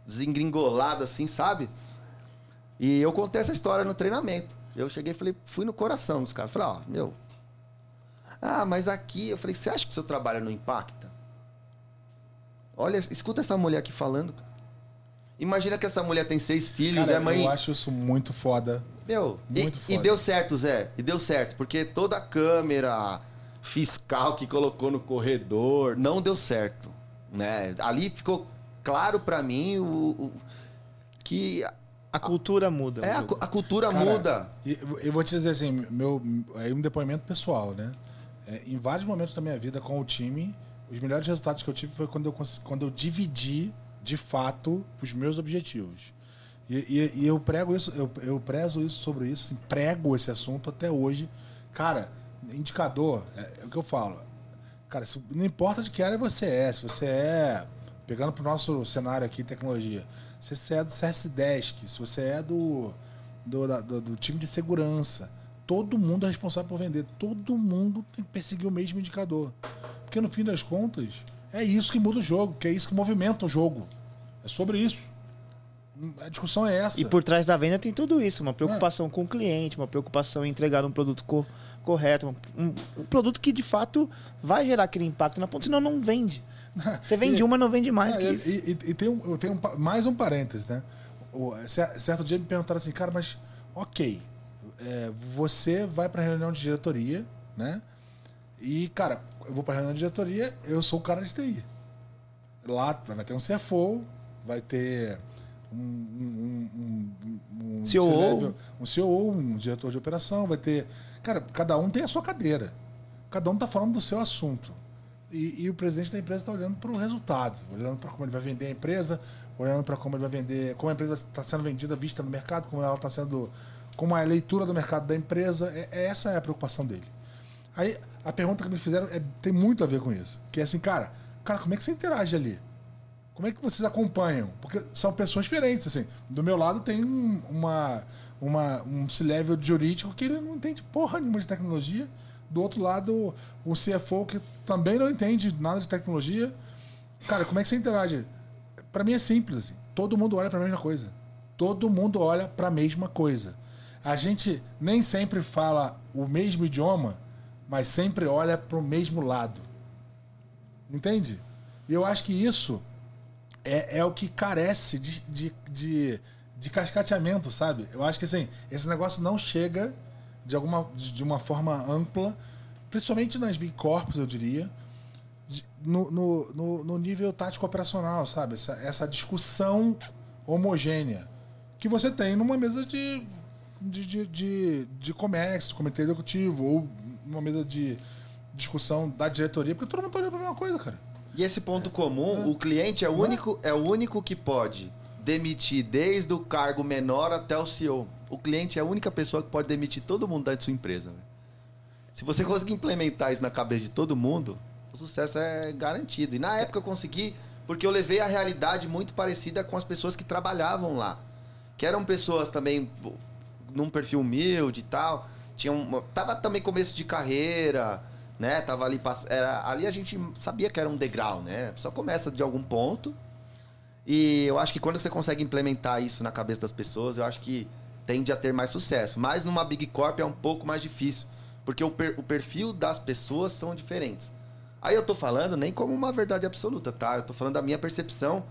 S4: desengringolado assim, sabe? E eu contei essa história no treinamento. Eu cheguei e falei, fui no coração dos caras. Falei, ó, meu. Ah, mas aqui, eu falei, você acha que seu trabalho não impacta? Olha, escuta essa mulher aqui falando, cara. Imagina que essa mulher tem seis filhos,
S1: Cara,
S4: é mãe.
S1: Eu acho isso muito foda.
S4: Meu, e,
S1: Muito
S4: e
S1: foda.
S4: deu certo, Zé. E deu certo, porque toda a câmera fiscal que colocou no corredor não deu certo, né? Ali ficou claro pra mim o, o- que
S3: A cultura muda.
S4: é, a, a cultura
S1: Cara,
S4: muda.
S1: E eu vou te dizer assim, meu, aí um depoimento pessoal, né? É, em vários momentos da minha vida com o time, os melhores resultados que eu tive foi quando eu, quando eu dividi, de fato, os meus objetivos. E, e- e eu prego isso, eu, eu prezo isso sobre isso, prego esse assunto até hoje. Cara, indicador, é, é o que eu falo. Cara, se- não importa de que área você é, se você é, pegando pro nosso cenário aqui, tecnologia, se você é do Service Desk, se você é do, do, da- do- do time de segurança, todo mundo é responsável por vender, todo mundo tem que perseguir o mesmo indicador. Porque no fim das contas, é isso que muda o jogo, que é isso que movimenta o jogo. É sobre isso. A discussão é essa.
S3: E por trás da venda tem tudo isso, uma preocupação com o cliente, uma preocupação em entregar um produto co- correto, um, um produto que de fato vai gerar aquele impacto na ponta, senão não vende. Você vende
S1: E-
S3: uma, não vende mais que
S1: e,
S3: isso.
S1: E, e tem um, eu tenho um mais um parêntese, né? O, cer- certo dia me perguntaram assim, cara, mas ok, é, você vai para reunião de diretoria, né? E, cara, eu vou para reunião de diretoria, eu sou o cara de TI. Lá vai ter um CFO, vai ter um, um, um, um,
S3: CEO.
S1: C-level, um CEO, um diretor de operação, vai ter. Cara, cada um tem a sua cadeira. Cada um tá falando do seu assunto. E, e o presidente da empresa está olhando para o resultado, olhando para como ele vai vender a empresa, olhando para como ele vai vender, como a empresa está sendo vendida, vista no mercado, como ela está sendo, como é a leitura do mercado da empresa. É, é- essa é a preocupação dele. Aí a pergunta que me fizeram é- tem muito a ver com isso, que é assim, cara, cara, como é que você interage ali? Como é que vocês acompanham? Porque são pessoas diferentes, assim. Do meu lado tem um, uma, uma, um C-level jurídico que ele não entende porra nenhuma de tecnologia. Do outro lado, o CFO que também não entende nada de tecnologia. Cara, como é que você interage? Pra mim é simples, assim. Todo mundo olha pra mesma coisa. Todo mundo olha pra mesma coisa. a gente nem sempre fala o mesmo idioma, mas sempre olha para o mesmo lado. Entende? E eu acho que isso é, é o que carece de, de, de, de cascateamento, sabe? Eu acho que assim, esse negócio não chega de alguma de uma forma ampla, principalmente nas Big Corps, eu diria, de- no, no, no, no nível tático operacional, sabe? Essa, essa discussão homogênea que você tem numa mesa de, de, de, de, de comércio, comitê executivo, ou numa mesa de discussão da diretoria, porque todo mundo tá olhando pra mesma coisa, cara.
S4: E esse ponto comum, o cliente é o único, é o único que pode demitir desde o cargo menor até o CEO. O cliente é a única pessoa que pode demitir todo mundo da sua empresa. né? Se você conseguir implementar isso na cabeça de todo mundo, o sucesso é garantido. E na época eu consegui, porque eu levei a realidade muito parecida com as pessoas que trabalhavam lá. Que eram pessoas também num perfil humilde e tal. Tinha tava também começo de carreira, né? Tava ali era ali a gente sabia que era um degrau, né? Só começa de algum ponto. E eu acho que quando você consegue implementar isso na cabeça das pessoas, eu acho que tende a ter mais sucesso. Mas numa Big Corp é um pouco mais difícil, porque o, per- o perfil das pessoas são diferentes. Aí eu tô falando nem como uma verdade absoluta, tá? Eu tô falando da minha percepção.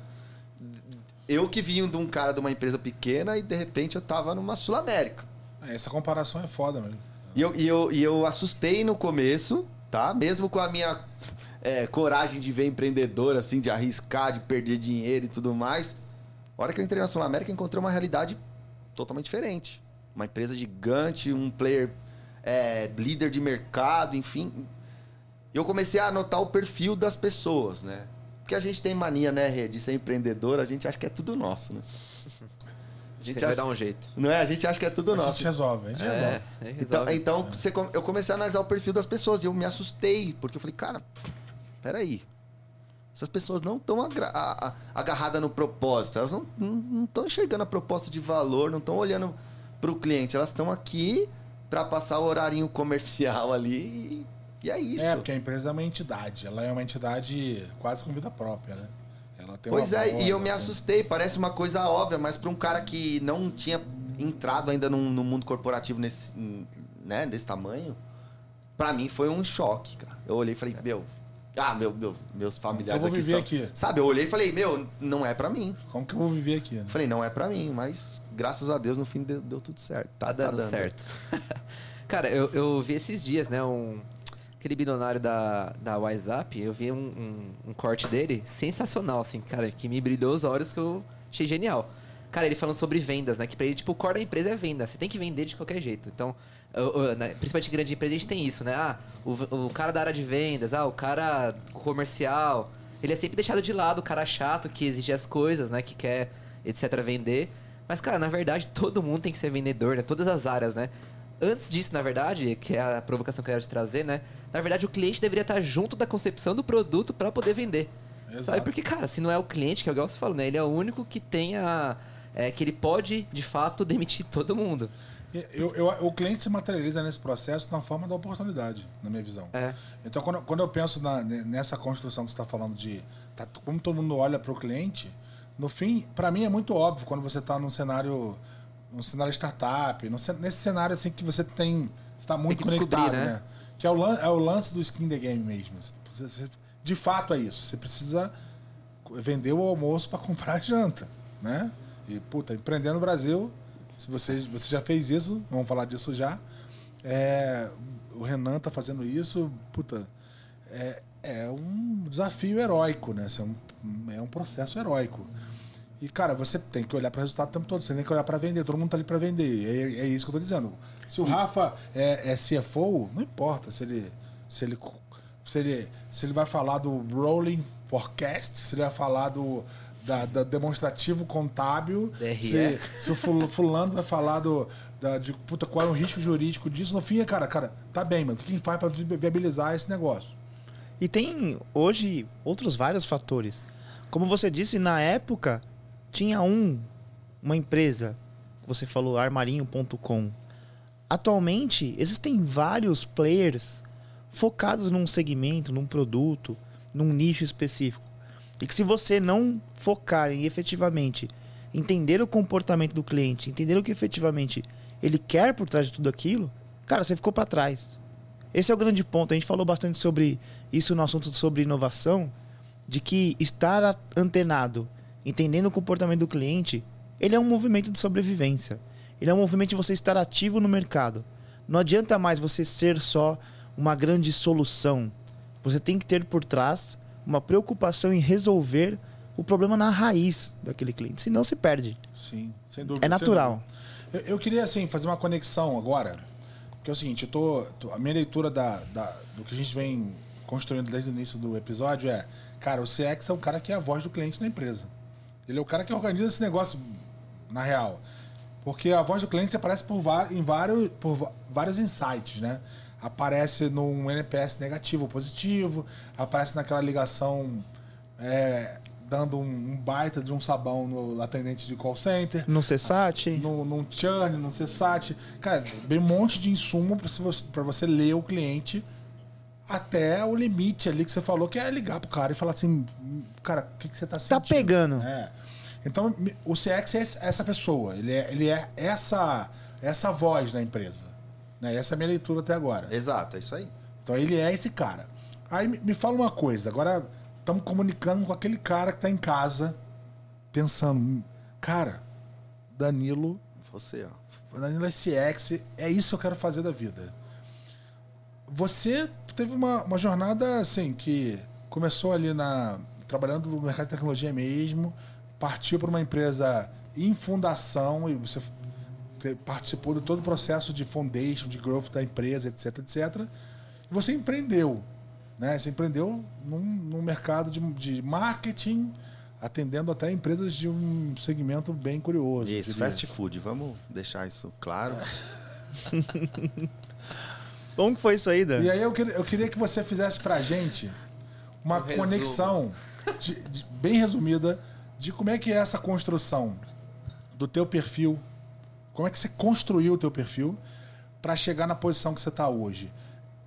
S4: Eu que vim de um cara de uma empresa pequena e de repente eu tava numa Sul América.
S1: Essa comparação é foda, mesmo.
S4: E eu, e eu, e eu assustei no começo, tá? Mesmo com a minha é, coragem de ver empreendedor, assim, de arriscar, de perder dinheiro e tudo mais. A hora que eu entrei na Sul América, encontrei uma realidade totalmente diferente. Uma empresa gigante, um player é, líder de mercado, enfim. Eu comecei a notar o perfil das pessoas, né? Porque a gente tem mania, né, de ser empreendedor, a gente acha que é tudo nosso, né? A gente
S2: Você vai
S4: acha,
S2: dar um jeito.
S4: não é? A gente acha que é tudo
S1: A
S4: nosso.
S1: gente resolve, a gente resolve.
S2: É, aí
S4: Então,
S2: resolve.
S4: então você com- eu comecei a analisar o perfil das pessoas e eu me assustei, porque eu falei, cara, peraí. Essas pessoas não estão agarradas no propósito, elas não estão enxergando a proposta de valor, não estão olhando para o cliente, elas estão aqui para passar o horarinho comercial ali e, e é isso.
S1: É, porque a empresa é uma entidade. Ela é uma entidade quase com vida própria, né? Ela tem
S4: Pois
S1: uma
S4: é, e eu me assustei, parece uma coisa óbvia, mas para um cara que não tinha entrado ainda no, no mundo corporativo nesse, né, desse tamanho, para mim foi um choque, cara. Eu olhei e falei, meu, ah, meu, meu- meus familiares
S1: Eu vou
S4: aqui
S1: viver
S4: estão...
S1: aqui.
S4: Sabe, eu olhei e falei, meu, não é para mim.
S1: Como que eu vou viver aqui, né?
S4: Falei, não é para mim, mas graças a Deus no fim deu, deu tudo certo.
S2: Tá dando certo. Cara, eu, eu vi esses dias, né? Um, aquele bilionário da, da WhatsApp, eu vi um, um, um corte dele sensacional, assim, cara, que me brilhou os olhos, que eu achei genial. Cara, ele falando sobre vendas, né? Que pra ele, tipo, o core da empresa é venda. Você tem que vender de qualquer jeito. Então, né, principalmente em grande empresa, a gente tem isso, né? Ah, o, o cara da área de vendas, ah, o cara comercial. Ele é sempre deixado de lado, o cara chato que exige as coisas, né? Que quer, etc., vender. Mas, cara, na verdade, todo mundo tem que ser vendedor, né? Todas as áreas, né? Antes disso, na verdade, que é a provocação que eu quero te trazer, né? Na verdade, o cliente deveria estar junto da concepção do produto para poder vender.
S1: Exato.
S2: Sabe? Porque, cara, se não é o cliente, que é o que você falou, né? Ele é o único que tem a. É, que ele pode, de fato, demitir todo mundo.
S1: Eu, eu- o cliente se materializa nesse processo na forma da oportunidade, na minha visão.
S2: É.
S1: Então, quando, quando eu penso na- nessa construção que você está falando de tá, como todo mundo olha para o cliente, no fim, para mim é muito óbvio quando você está num cenário, num cenário startup, num nesse cenário assim que você tem está muito
S2: descobrir,
S1: conectado,
S2: né?
S1: né? Que é o, é o lance do skin the game mesmo. De fato é isso. Você precisa vender o almoço para comprar a janta, né? E puta, empreender no Brasil, se você, você já fez isso, vamos falar disso já. É, o Renan tá fazendo isso, puta, é, é um desafio heróico, né? É, um, é um processo heróico. E, cara, você tem que olhar para o resultado o tempo todo, você tem que olhar para vender, todo mundo tá ali para vender. É, é isso que eu tô dizendo. Se o Rafa é, é CFO, não importa se ele, se ele se ele, se ele vai falar do rolling forecast, se ele vai falar do da, da demonstrativo contábil, se, se o ful- fulano vai falar do, da, de puta, qual é o risco jurídico disso, no fim, é, cara, cara, tá bem, mano, o que quem faz para viabilizar esse negócio?
S3: E tem hoje outros vários fatores. Como você disse, na época tinha um, uma empresa, você falou armarinho.com. Atualmente existem vários players focados num segmento, num produto, num nicho específico. E que se você não focar em efetivamente entender o comportamento do cliente, entender o que efetivamente ele quer por trás de tudo aquilo, cara, você ficou para trás. Esse é o grande ponto. A gente falou bastante sobre isso no assunto sobre inovação, de que estar antenado, entendendo o comportamento do cliente, ele é um movimento de sobrevivência. Ele é um movimento de você estar ativo no mercado. Não adianta mais você ser só uma grande solução. Você tem que ter por trás uma preocupação em resolver o problema na raiz daquele cliente, senão se perde.
S1: Sim, sem dúvida.
S3: É natural.
S1: Eu, eu, queria assim fazer uma conexão agora, que é o seguinte, eu tô, tô a minha leitura da, da, do que a gente vem construindo desde o início do episódio é, cara, o CX é o cara que é a voz do cliente na empresa. Ele é o cara que organiza esse negócio na real. Porque a voz do cliente aparece por, em vários, por vários insights, né? Aparece num NPS negativo ou positivo, aparece naquela ligação é, dando um, baita de um sabão no atendente de call center.
S3: No CSAT.
S1: No, no churn, no CSAT. Cara, bem um monte de insumo para você ler o cliente até o limite ali que você falou, que é ligar pro cara e falar assim, cara, o que, que você tá, tá sentindo?
S3: Tá pegando.
S1: É. Então, o CX é essa pessoa, ele é, ele é essa, essa voz na empresa. Né? Essa é a minha leitura até agora.
S4: Exato, é isso aí.
S1: Então, ele é esse cara. Aí me fala uma coisa, agora estamos comunicando com aquele cara que está em casa, pensando, cara, Danilo.
S4: Você, ó.
S1: Danilo é CX, é isso que eu quero fazer da vida. Você teve uma, uma jornada assim que começou ali na trabalhando no mercado de tecnologia mesmo, partiu para uma empresa em fundação e você participou de todo o processo de foundation, de growth da empresa, etc, etc. E você empreendeu, né? Você empreendeu num, num mercado de, de marketing, atendendo até empresas de um segmento bem curioso.
S4: Isso, fast food, vamos deixar isso claro.
S3: Como que foi isso aí, Dan?
S1: E aí eu queria, eu queria que você fizesse pra gente uma um conexão de, de, bem resumida de como é que é essa construção do teu perfil, como é que você construiu o teu perfil para chegar na posição que você está hoje.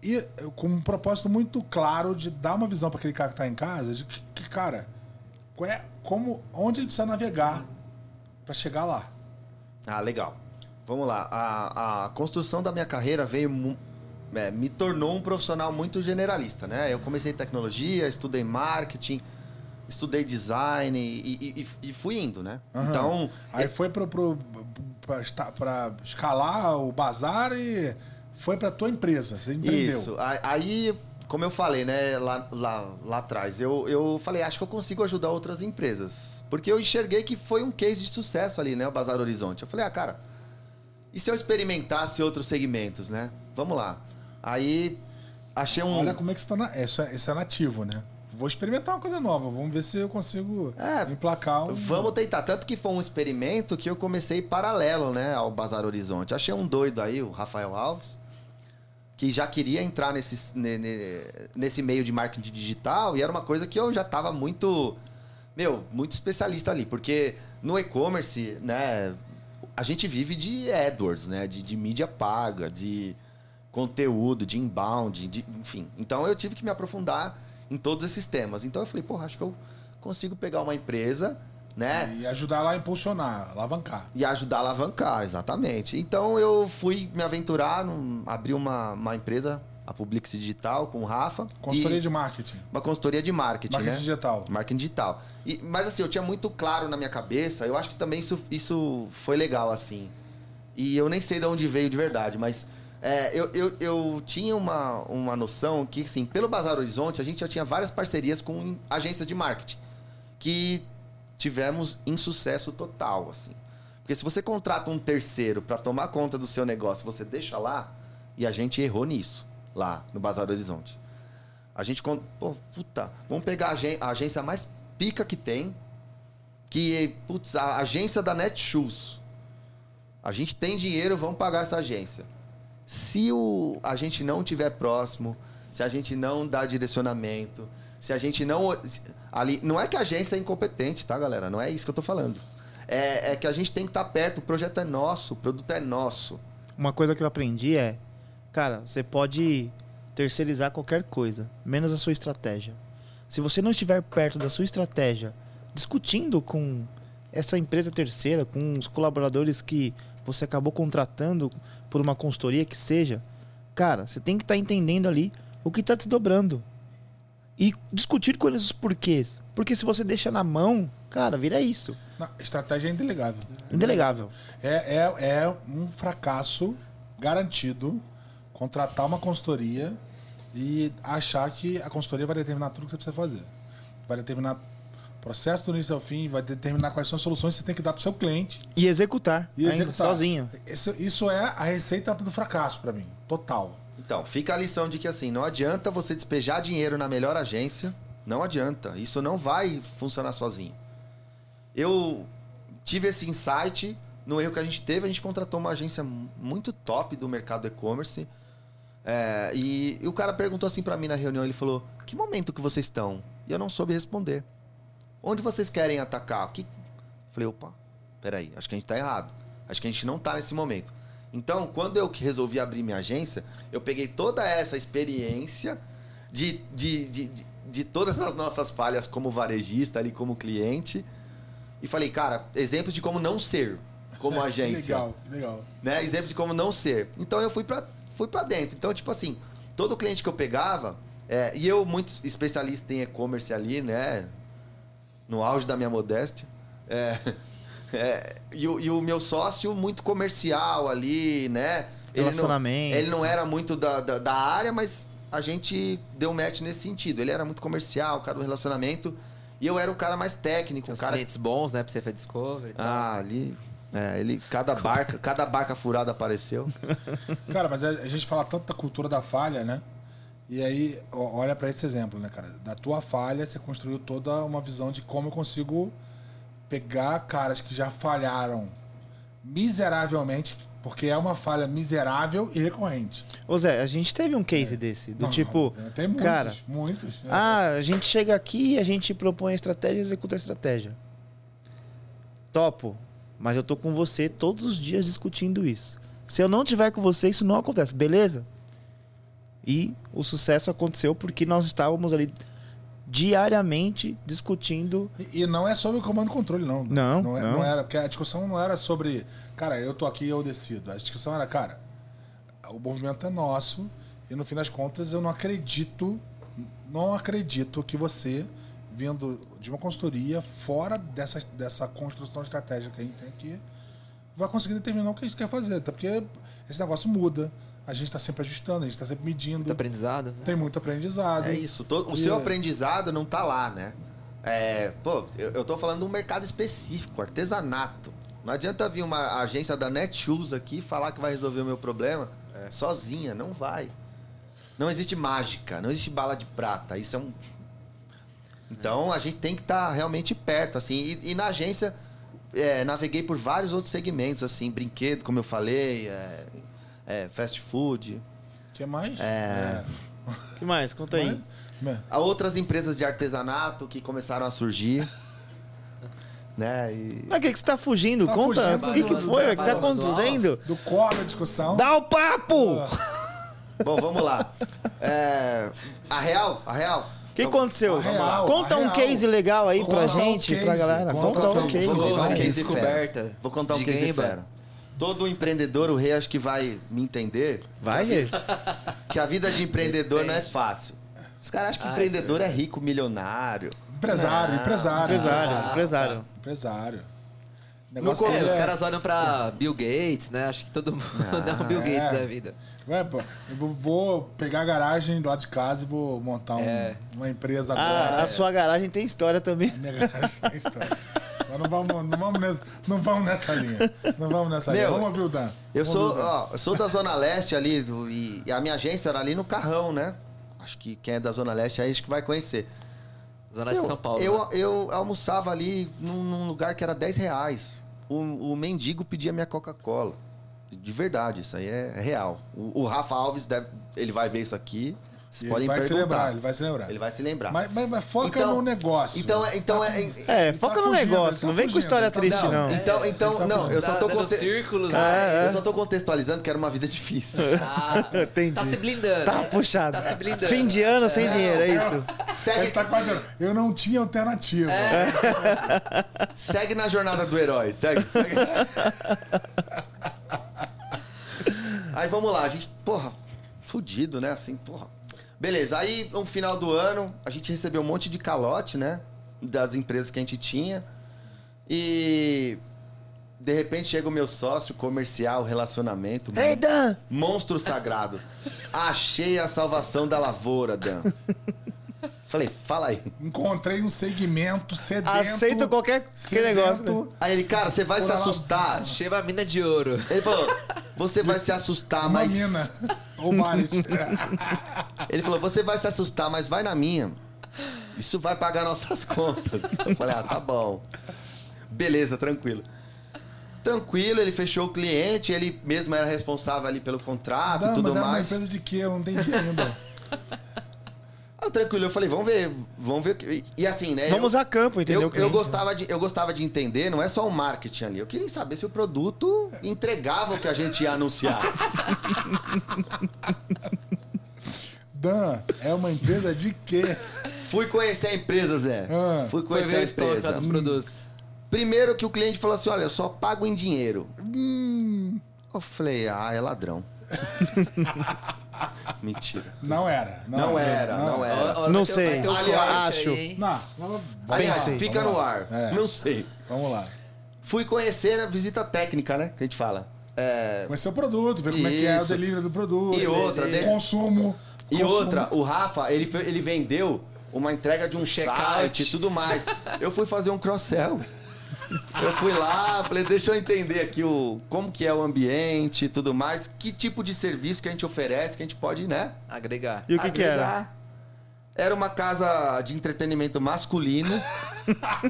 S1: E com um propósito muito claro de dar uma visão para aquele cara que está em casa, de que, que cara, é, como, onde ele precisa navegar para chegar lá.
S4: Ah, legal. Vamos lá. A, a construção da minha carreira veio é, me tornou um profissional muito generalista, né? Eu comecei tecnologia, estudei marketing, estudei design e, e, e fui indo, né?
S1: Uhum. Então. Aí foi para escalar o bazar e foi para tua empresa, você empreendeu.
S4: Isso. Aí, como eu falei, né, lá, lá, lá atrás, eu, eu falei, acho que eu consigo ajudar outras empresas. Porque eu enxerguei que foi um case de sucesso ali, né, o Bazar Horizonte. Eu falei, ah, cara, e se eu experimentasse outros segmentos, né? Vamos lá. Aí achei um.
S1: Olha como é que está na... isso, é, isso é nativo, né? Vou experimentar uma coisa nova. Vamos ver se eu consigo é, emplacar um...
S4: Vamos tentar. Tanto que foi um experimento que eu comecei paralelo, né, ao Bazar Horizonte. Achei um doido aí, o Rafael Alves, que já queria entrar nesse, nesse meio de marketing digital e era uma coisa que eu já estava muito, meu, muito especialista ali. Porque no e-commerce, né, a gente vive de AdWords, né, de, de mídia paga, de conteúdo, de inbound, de, enfim. Então eu tive que me aprofundar em todos esses temas. Então eu falei, porra, acho que eu consigo pegar uma empresa, né?
S1: E ajudar lá a impulsionar, alavancar.
S4: E ajudar a alavancar, exatamente. Então eu fui me aventurar, num, abri uma, uma empresa, a Publix Digital, com o Rafa.
S1: Consultoria de marketing.
S4: Uma consultoria de marketing,
S1: marketing
S4: né?
S1: digital.
S4: Marketing digital. E, mas assim, eu tinha muito claro na minha cabeça, eu acho que também isso, isso foi legal, assim. E eu nem sei de onde veio de verdade, mas é, eu, eu, eu, tinha uma, uma noção que, assim, pelo Bazar Horizonte, a gente já tinha várias parcerias com agências de marketing que tivemos insucesso total, assim. Porque se você contrata um terceiro para tomar conta do seu negócio, você deixa lá, e a gente errou nisso, lá no Bazar Horizonte. A gente, pô, puta, vamos pegar a agência mais pica que tem, que, putz, a agência da Netshoes. A gente tem dinheiro, vamos pagar essa agência. Se o, a gente não tiver próximo, se a gente não dá direcionamento, se a gente não. Ali, não é que a agência é incompetente, tá, galera? Não é isso que eu tô falando. É, é que a gente tem que estar tá perto, o projeto é nosso, o produto é nosso.
S3: Uma coisa que eu aprendi é, cara, você pode terceirizar qualquer coisa, menos a sua estratégia. Se você não estiver perto da sua estratégia, discutindo com essa empresa terceira, com os colaboradores que você acabou contratando por uma consultoria que seja, cara, você tem que estar entendendo ali o que está te dobrando. E discutir com eles os porquês. Porque se você deixa na mão, cara, vira isso.
S1: Não, estratégia é indelegável.
S3: Indelegável.
S1: É, é, é um fracasso garantido contratar uma consultoria e achar que a consultoria vai determinar tudo que você precisa fazer. Vai determinar processo do início ao fim, vai determinar quais são as soluções que você tem que dar para o seu cliente
S3: E executar.
S1: e
S3: ainda,
S1: executar.
S3: sozinho.
S1: Isso, isso é a receita do fracasso para mim, total.
S4: Então, fica a lição de que assim, não adianta você despejar dinheiro na melhor agência. Não adianta. Isso não vai funcionar sozinho. Eu tive esse insight no erro que a gente teve. A gente contratou uma agência muito top do mercado e-commerce. É, e, e o cara perguntou assim pra mim na reunião, ele falou, que momento que vocês estão? E eu não soube responder. Onde vocês querem atacar? Que... Falei, opa, peraí, acho que a gente tá errado. Acho que a gente não tá nesse momento. Então, quando eu que resolvi abrir minha agência, eu peguei toda essa experiência de, de, de, de, de todas as nossas falhas como varejista ali, como cliente, e falei, cara, exemplos de como não ser como agência
S1: Legal, legal.
S4: né? Exemplo de como não ser. Então eu fui pra, fui pra dentro. Então, tipo assim, todo cliente que eu pegava, é, e eu, muito especialista em e-commerce ali, né? No auge da minha modéstia. é, é, e, o, e o meu sócio, muito comercial ali, né? Ele não,
S3: Relacionamento.
S4: ele não era muito da, da, da área, mas a gente deu match nesse sentido. Ele era muito comercial, o cara do relacionamento. E eu era o cara mais técnico,
S2: Tinha
S4: o
S2: uns
S4: cara
S2: clientes bons, né? Pra você fazer Discovery e tal.
S4: ah, ali. É, ele. Cada barca, cada barca furada apareceu.
S1: Cara, mas a, a gente fala tanto da cultura da falha, né? E aí, olha para esse exemplo, né, cara? Da tua falha, você construiu toda uma visão de como eu consigo pegar caras que já falharam miseravelmente, porque é uma falha miserável e recorrente.
S3: Ô Zé, a gente teve um case desse, do
S1: Não,
S3: tipo,
S1: tem muitos,
S3: cara,
S1: muitos. né?
S3: ah, a gente chega aqui, a gente propõe a estratégia e executa a estratégia. Topo, mas eu tô com você todos os dias discutindo isso. Se eu não tiver com você, isso não acontece, beleza? E o sucesso aconteceu porque nós estávamos ali diariamente discutindo.
S1: E, e não é sobre o comando e controle, não.
S3: Não,
S1: não, é-
S3: não.
S1: não era, porque a discussão não era sobre, cara, eu tô aqui eu decido. A discussão era, cara, o movimento é nosso e no fim das contas eu não acredito, não acredito que você, vindo de uma consultoria, fora dessa, dessa construção estratégica que a gente tem aqui, vai conseguir determinar o que a gente quer fazer. Até porque esse negócio muda, a gente está sempre ajustando, a gente está sempre medindo,
S2: Muito aprendizado. né?
S1: tem muito aprendizado.
S4: É isso. todo- o
S1: E
S4: seu
S1: é-
S4: aprendizado não tá lá, né? É, pô, eu, eu tô falando de um mercado específico, artesanato. Não adianta vir uma agência da Netshoes aqui falar que vai resolver o meu problema sozinha, não vai. Não existe mágica, não existe bala de prata. Isso é um. Então a gente tem que estar realmente perto, assim. E, e na agência é, naveguei por vários outros segmentos, assim, brinquedo, como eu falei, é, é, fast food.
S1: O que mais?
S4: É.
S3: O que mais? Conta aí.
S1: Mas-
S4: Há outras empresas de artesanato que começaram a surgir. né? E...
S3: Mas o que, que você tá fugindo?
S1: Tá
S3: Conta. o que, que foi? O que tá acontecendo?
S1: do core da discussão.
S3: Dá o papo!
S4: Bom, vamos lá. É, A real, a real.
S3: O que aconteceu?
S1: real,
S3: Conta um case legal aí
S1: Vou
S3: pra
S1: contar um
S3: gente, pra
S1: case,
S3: galera.
S1: vou
S3: Conta
S1: contar
S3: um
S1: um
S3: case.
S4: Vou contar um
S2: Case
S4: case
S2: descoberta.
S4: fera. Vou contar um case fera. Todo empreendedor, o rei acho que vai me entender,
S3: Vai, Rê.
S4: que a vida de empreendedor não é fácil. Os caras acham que
S2: Ah,
S4: empreendedor
S2: isso é
S4: é rico, milionário.
S1: Empresário,
S4: Não,
S1: empresário.
S3: Empresário, empresário.
S1: Empresário. Negócio
S2: É,
S1: dele
S2: os
S1: é-
S2: caras olham pra Bill Gates, né? Acho que todo mundo é o Bill Gates
S1: é.
S2: da vida.
S1: Ué, pô, eu vou- pegar a garagem lá de casa e vou montar um-
S2: É.
S1: uma empresa
S3: Ah,
S1: agora.
S3: a sua garagem tem história também.
S1: Minha garagem tem história. Mas não vamos, não, vamos nessa, não vamos nessa linha. Não vamos nessa linha.
S4: Meu,
S1: Vamos ouvir o Dan.
S4: Eu
S1: Vamos
S4: sou,
S1: ouvir o Dan.
S4: ó, eu sou da Zona Leste ali, do- e, e a minha agência era ali no Carrão, né? Acho que quem é da Zona Leste aí acho que vai conhecer.
S2: Zona de
S4: eu,
S2: São Paulo.
S4: Eu,
S2: né?
S4: eu almoçava ali num, num lugar que era 10 reais. O, o mendigo pedia minha Coca-Cola. De verdade, isso aí é, é real. O, o Rafa Alves, deve, ele vai ver isso aqui. Vocês
S1: Ele
S4: podem
S1: vai se
S4: perguntar.
S1: lembrar, ele vai se lembrar.
S4: Ele vai se lembrar.
S1: Mas, mas- mas foca
S4: Então-
S1: no negócio.
S4: Então, é- então é.
S3: É,
S1: Ele
S3: foca
S1: tá
S3: no
S1: fugindo,
S3: negócio,
S1: ele tá
S3: não vem com
S1: fugindo,
S3: história
S1: ele tá-
S3: triste, não.
S4: Então, então
S1: Ele tá
S4: não, eu
S1: fugindo.
S4: só tô conte-
S2: círculos,
S3: É,
S2: né?
S3: é.
S4: Eu só tô contextualizando que era uma vida difícil.
S2: Ah,
S3: Entendi.
S2: tá se blindando.
S3: Tá puxado.
S2: Tá se blindando.
S3: Fim de ano sem dinheiro, é isso?
S1: Ele
S4: Segue,
S1: tá quase. Eu não tinha alternativa.
S3: É.
S4: segue na jornada do herói. Segue, segue. Aí vamos lá, a gente, porra, fudido, né? Assim, porra. Beleza, aí no final do ano, a gente recebeu um monte de calote, né? Das empresas que a gente tinha. E. De repente chega o meu sócio comercial, relacionamento.
S3: Ei, Dan!
S4: Monstro sagrado. Achei a salvação da lavoura, Dan. Falei, fala aí.
S1: Encontrei um segmento sedento.
S3: Aceito qualquer
S1: sedento.
S3: negócio. né?
S4: Aí ele, cara, você vai se
S1: Por ela-
S4: assustar.
S2: Chega a mina de ouro.
S4: Ele falou, você vai se assustar,
S1: Uma
S4: mas.
S1: mina. Ou várias.
S4: Ele falou, você vai se assustar, mas vai na minha. Isso vai pagar nossas contas. Eu falei, ah, tá bom. Beleza, tranquilo. Tranquilo, ele fechou o cliente, ele mesmo era responsável ali pelo contrato e tudo
S1: mas era uma
S4: mais.
S1: empresa de quê? Eu não entendi ainda.
S4: Ah, tranquilo, eu falei, vamos ver, vamos ver. E, e assim, né?
S3: Vamos
S4: eu,
S3: a campo, entendeu?
S4: eu, eu, gostava de, eu gostava de entender, não é só o marketing ali. Eu queria saber se o produto entregava o que a gente ia anunciar.
S1: Dan, é uma empresa de quê?
S4: Fui conhecer a empresa, Zé.
S1: Ah.
S4: Fui
S2: Foi
S4: conhecer
S2: ver
S4: a empresa.
S2: dos produtos.
S4: Primeiro que o cliente falou assim: olha, eu só pago em dinheiro.
S1: Hum,
S4: Eu falei, ah, é ladrão. Mentira.
S1: não era.
S4: Não era, não era.
S2: Ó,
S3: Não
S2: vai ter-
S3: sei.
S2: vai ter um
S4: Aliás,
S3: acho.
S2: aí?
S1: Não,
S4: Aliás, fica
S1: Vamos
S4: no
S1: lá.
S4: ar.
S1: É.
S4: Não sei.
S1: Vamos lá.
S4: Fui conhecer a visita técnica, né? Que a gente fala. É,
S1: Conhecer o produto, ver como é que é o delivery do produto.
S4: E outra,
S1: o
S4: né?
S1: consumo.
S4: E
S1: consumo.
S4: outra, o Rafa, ele, fe- ele vendeu uma entrega de um
S2: Checkout.
S4: e tudo mais. Eu fui fazer um cross-sell. Eu fui lá, falei, deixa eu entender aqui o, como que é o ambiente e tudo mais, que tipo de serviço que a gente oferece, que a gente pode, né?
S2: Agregar.
S3: E o que que era?
S4: agregar. Era uma casa de entretenimento masculino.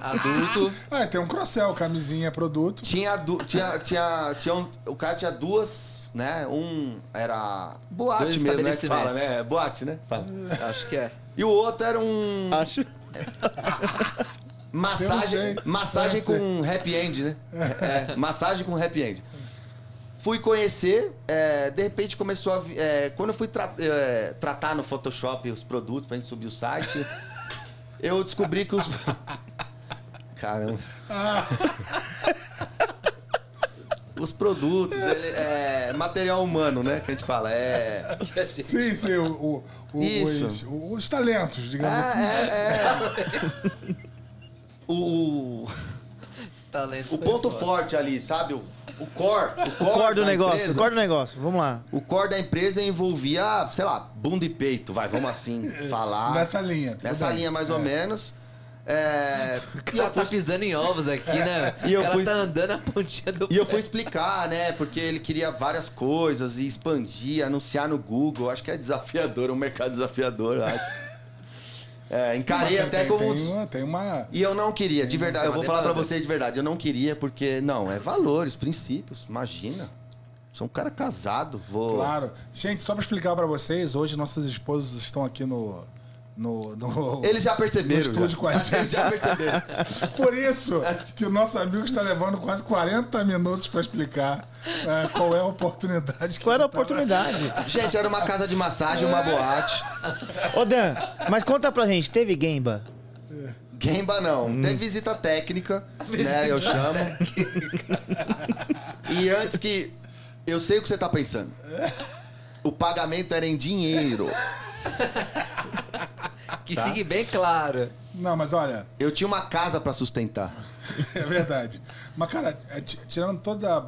S2: Adulto.
S1: Ah, tem um crossel, camisinha, produto.
S4: Tinha, du- tinha, tinha, tinha um- o cara tinha duas, né? Um era boate
S2: Dois
S4: mesmo, né? Que fala, né? Boate, né? Fala.
S2: Acho que é.
S4: E o outro era um
S3: Acho.
S4: massagem, massagem com happy end, né? É, massagem com happy end. Fui conhecer, é, de repente começou a. é, quando eu fui tra- é, tratar no Photoshop os produtos pra gente subir o site, eu descobri que os. Caramba. Os produtos, ele- é material humano, né? Que a gente fala. É.
S1: Sim, sim, o, o- o-
S4: Isso.
S1: os, os talentos, digamos assim.
S4: É, é, é. O,
S2: Talento
S4: o
S2: foi
S4: ponto forte ali, sabe? O, o core. O core,
S3: O core do negócio,
S4: empresa-
S3: o core do negócio. Vamos lá.
S4: O core da empresa envolvia, sei lá, bunda e peito, vai, vamos assim falar.
S1: Nessa linha.
S4: Nessa
S1: bem.
S4: linha, mais ou
S1: É.
S4: menos. É,
S2: O
S4: e, eu
S2: tá
S4: fui,
S2: pisando em ovos aqui, né?
S4: E eu fui-
S2: tá andando a pontinha do
S4: e eu fui explicar, né? Porque ele queria várias coisas e expandir, anunciar no Google. Acho que é desafiador, um mercado desafiador, eu acho. É, encarei
S1: Mas
S4: até
S1: tem,
S4: como.
S1: Tem uma, tem uma-
S4: E eu não queria, de verdade.
S2: tem
S4: Eu vou falar pra
S2: demanda.
S4: vocês de verdade. Eu não queria porque, não, é valores, princípios. Imagina. Sou um cara casado. Vou.
S1: Claro. Gente, só pra explicar pra vocês, hoje nossas esposas estão aqui no. No, no,
S4: Eles já perceberam.
S1: no estúdio
S4: já.
S1: com a gente.
S4: Eles já perceberam.
S1: Por isso que o nosso amigo está levando quase 40 minutos pra explicar é, qual é a oportunidade que
S3: Qual era a oportunidade?
S4: Gente, era uma casa de massagem, uma boate.
S3: Ô, Dan, mas conta pra gente, teve Gemba?
S4: Gemba não.
S1: Hum.
S4: Tem visita técnica, né? Eu chamo. E antes que. Eu sei o que você tá pensando. O pagamento era em dinheiro.
S2: Que
S4: Tá.
S2: fique bem claro.
S1: Não, mas olha,
S4: Eu tinha uma casa pra sustentar.
S1: é verdade. Mas, cara, é, ti- tirando toda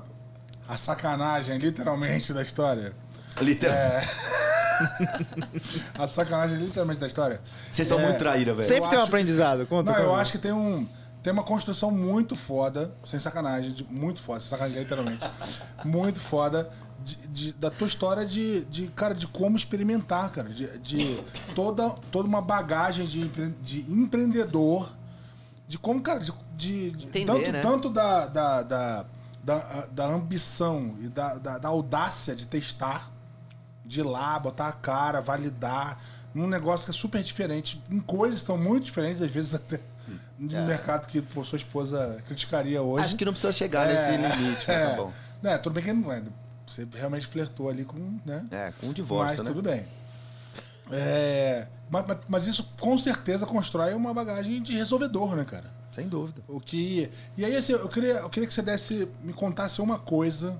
S1: a sacanagem, literalmente, da história.
S4: Literalmente.
S1: A sacanagem, literalmente, da história.
S4: Vocês são
S1: é,
S4: muito traíra, velho.
S3: Sempre tem um
S1: acho que-
S3: aprendizado. Conta.
S1: Não, eu
S3: conta.
S1: acho que tem um. Tem uma construção muito foda, sem sacanagem, muito foda, sem sacanagem literalmente. muito foda de, de- da tua história de, de, cara, de como experimentar, cara. De, de toda, toda uma bagagem de, empre- de empreendedor, de como, cara, de, de- de-
S2: Entender,
S1: tanto,
S2: né?
S1: tanto da, da, da, da, da ambição e da, da, da audácia de testar, de ir lá, botar a cara, validar, num negócio que é super diferente, em coisas que estão muito diferentes, às vezes até de um
S4: É.
S1: mercado que pô, sua esposa criticaria hoje.
S4: Acho que não precisa chegar nesse limite, mas
S1: é,
S4: tá bom.
S1: É, tudo bem que não é. Você realmente flertou ali com, né?
S4: É, com o divórcio,
S1: mas
S4: né?
S1: tudo bem. É, mas, mas- isso com certeza constrói uma bagagem de resolvedor, né, cara?
S4: Sem dúvida.
S1: O que. E aí, assim, eu queria, eu queria que você desse, me contasse uma coisa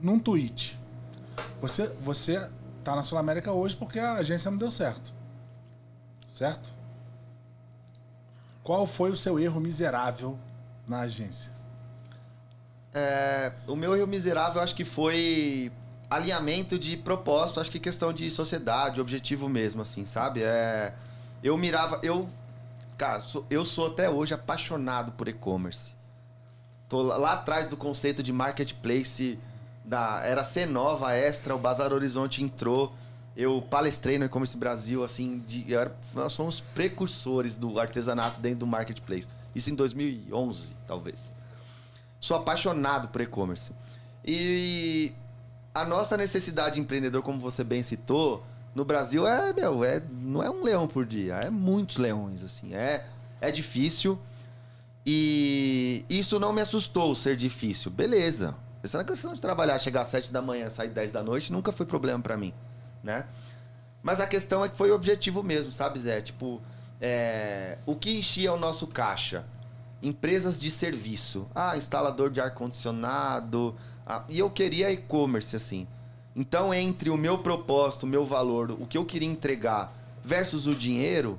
S1: num tweet. Você, você tá na Sul América hoje porque a agência não deu certo. Certo? Qual foi o seu erro miserável na agência?
S4: É, o meu erro miserável acho que foi alinhamento de propósito, acho que questão de sociedade, objetivo mesmo, assim, sabe? É, eu mirava, eu, cara, sou- eu sou até hoje apaixonado por e-commerce. Tô lá, lá atrás do conceito de marketplace da era C Nova, Extra, o Bazar Horizonte entrou. Eu palestrei no e-commerce Brasil, assim, de, era- nós somos precursores do artesanato dentro do marketplace. Isso em 2011, talvez. Sou apaixonado por e-commerce. E a nossa necessidade de empreendedor, como você bem citou, no Brasil é, meu, é, não é um leão por dia, é muitos leões, assim. É, é difícil. E isso não me assustou ser difícil. Beleza. Essa na questão de trabalhar, chegar às 7 da manhã, sair 10 da noite, nunca foi problema pra mim, né? Mas a questão é que foi o objetivo mesmo, sabe, Zé? Tipo, é, o que enchia o nosso caixa? Empresas de serviço. Ah, instalador de ar-condicionado. Ah, e eu queria e-commerce, assim. Então, entre o meu propósito, o meu valor, o que eu queria entregar versus o dinheiro,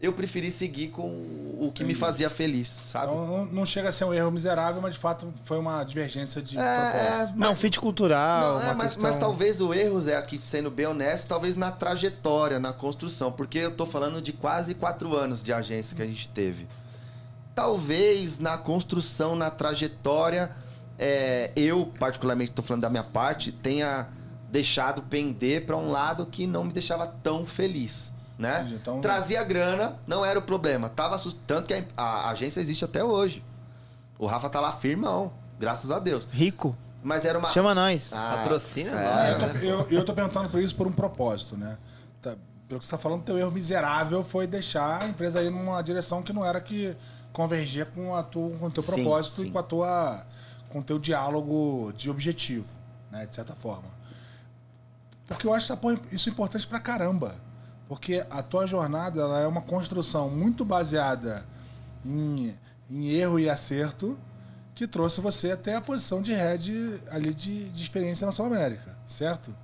S4: eu preferi seguir com o que me fazia feliz, sabe?
S1: Então, não, chega a ser um erro miserável, mas de fato foi uma divergência de
S4: É,
S1: propósito.
S3: Não, fit cultural.
S4: Não, é,
S3: uma
S4: mas,
S3: questão...
S4: mas talvez o erro, Zé, aqui sendo bem honesto, talvez na trajetória, na construção, porque eu tô falando de quase quatro anos de agência que a gente teve. Talvez na construção, na trajetória, é, eu, particularmente, tô falando da minha parte, tenha deixado pender para um lado que não me deixava tão feliz. Né?
S1: Entendi, então-
S4: Trazia grana, não era o problema. Tava Tanto que a, a agência existe até hoje. O Rafa tá lá firmão, graças a Deus.
S3: Rico.
S4: Mas era uma.
S3: Chama nós.
S4: Ah,
S2: Patrocina
S4: é.
S2: nós,
S1: Eu
S2: né?
S1: tô, eu, eu tô perguntando por isso por um propósito, né? Tá- pelo que você tá falando, teu erro miserável foi deixar a empresa ir numa direção que não era que convergia com, a tua, com o teu
S4: Sim,
S1: propósito
S4: sim.
S1: e com a tua com o teu diálogo de objetivo, né? De certa forma. Porque eu acho isso importante pra caramba. Porque a tua jornada ela é uma construção muito baseada em, em erro e acerto que trouxe você até a posição de head ali de, de experiência na Sul América, certo?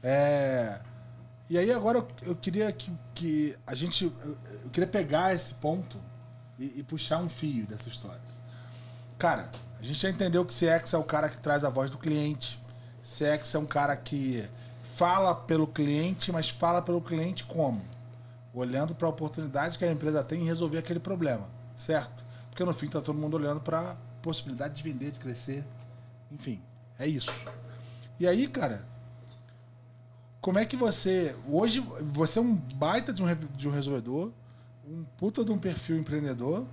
S1: É, e aí agora eu, eu queria que, que a gente. Eu, eu queria pegar esse ponto e, e puxar um fio dessa história. Cara, a gente já entendeu que CX é o cara que traz a voz do cliente. CX é um cara que fala pelo cliente, mas fala pelo cliente como? Olhando para a oportunidade que a empresa tem em resolver aquele problema, certo? Porque no fim tá todo mundo olhando para a possibilidade de vender, de crescer. Enfim, é isso. E aí, cara, como é que você. Hoje, você é um baita de um, de um resolvedor, um puta de um perfil empreendedor.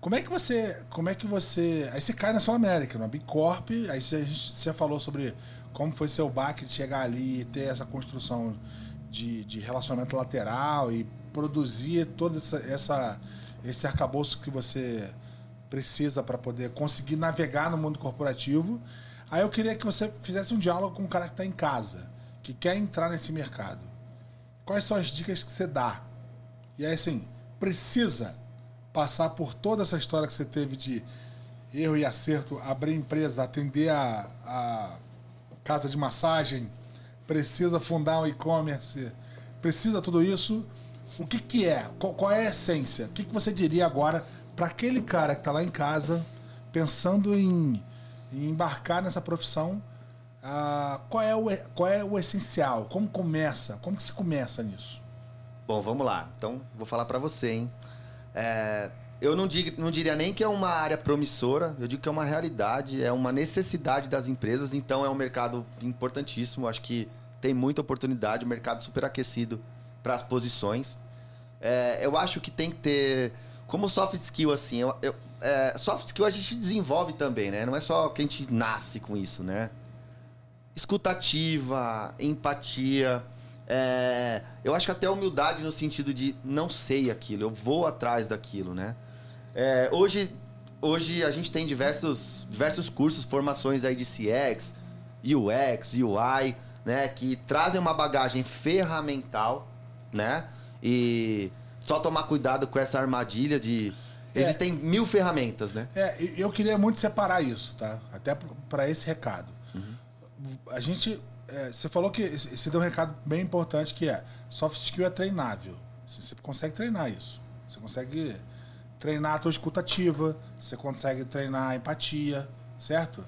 S1: Como é que você. Como é que você. Aí você cai na Sul América, na Big Corp, aí você, você falou sobre como foi seu baque de chegar ali e ter essa construção de, de relacionamento lateral e produzir todo essa, essa, esse arcabouço que você precisa para poder conseguir navegar no mundo corporativo. Aí eu queria que você fizesse um diálogo com um cara que está em casa, que quer entrar nesse mercado. Quais são as dicas que você dá? E aí, assim, precisa passar por toda essa história que você teve de erro e acerto, abrir empresa, atender a, a casa de massagem, precisa fundar um e-commerce, precisa tudo isso. O que, que é? Qual, qual é a essência? O que, que você diria agora para aquele cara que está lá em casa, pensando em, em embarcar nessa profissão? ah, qual, é o, qual é o essencial? Como começa? Como que se começa nisso?
S4: Bom, vamos lá. Então, vou falar pra você, hein? É, eu não, digo, não diria nem que é uma área promissora, eu digo que é uma realidade, é uma necessidade das empresas, então é um mercado importantíssimo. Acho que tem muita oportunidade, um mercado super aquecido para as posições. É, eu acho que tem que ter. Como soft skill, assim, eu, eu- é, soft skill a gente desenvolve também, né? Não é só que a gente nasce com isso, né? escutativa, empatia. É, eu acho que até humildade no sentido de não sei aquilo, eu vou atrás daquilo, né? É, hoje, hoje a gente tem diversos, diversos cursos, formações aí de CX, UX, UI, né? Que trazem uma bagagem ferramental, né? E só tomar cuidado com essa armadilha de...
S1: É.
S4: Existem mil ferramentas, né?
S1: É, eu queria muito separar isso, tá? Até para esse recado. A gente. É, você falou que você deu um recado bem importante que é soft skill é treinável. Você, você consegue treinar isso. Você consegue treinar a tua escutativa, você consegue treinar a empatia, certo?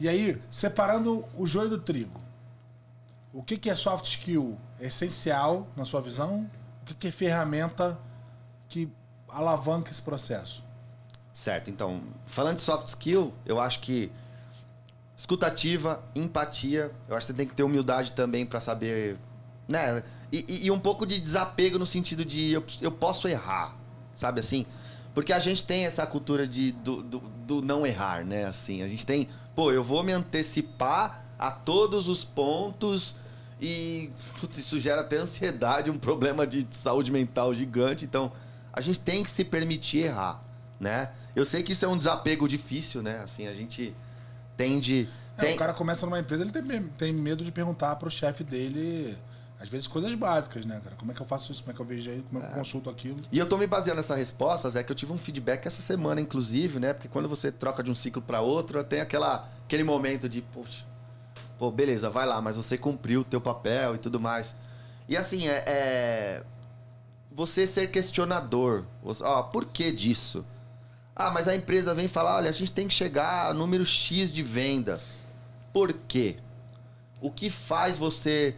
S1: E aí, separando o joio do trigo. O que, que é soft skill essencial na sua visão? O que, que é ferramenta que alavanca esse processo?
S4: Certo, então, falando de soft skill, eu acho que escutativa, empatia, eu acho que você tem que ter humildade também para saber, né? E, e- e um pouco de desapego no sentido de eu, eu posso errar, sabe assim? Porque a gente tem essa cultura de, do, do, do não errar, né? Assim, a gente tem, pô, eu vou me antecipar a todos os pontos e putz, isso gera até ansiedade, um problema de saúde mental gigante. Então, a gente tem que se permitir errar, né? Eu sei que isso é um desapego difícil, né? Assim, a gente tende.
S1: É,
S4: tem-
S1: O cara começa numa empresa, ele tem, tem medo de perguntar pro chefe dele, às vezes, coisas básicas, né, cara? Como é que eu faço isso? Como é que eu vejo aí? Como é que eu consulto aquilo?
S4: E eu tô me baseando nessas respostas, é que eu tive um feedback essa semana, inclusive, né? Porque quando você troca de um ciclo para outro, tem aquela, aquele momento de, poxa, pô, beleza, vai lá, mas você cumpriu o teu papel e tudo mais. E assim, é, é- você ser questionador. Você- Ó, por que disso? Ah, mas a empresa vem falar, olha, a gente tem que chegar a número X de vendas. Por quê? O que faz você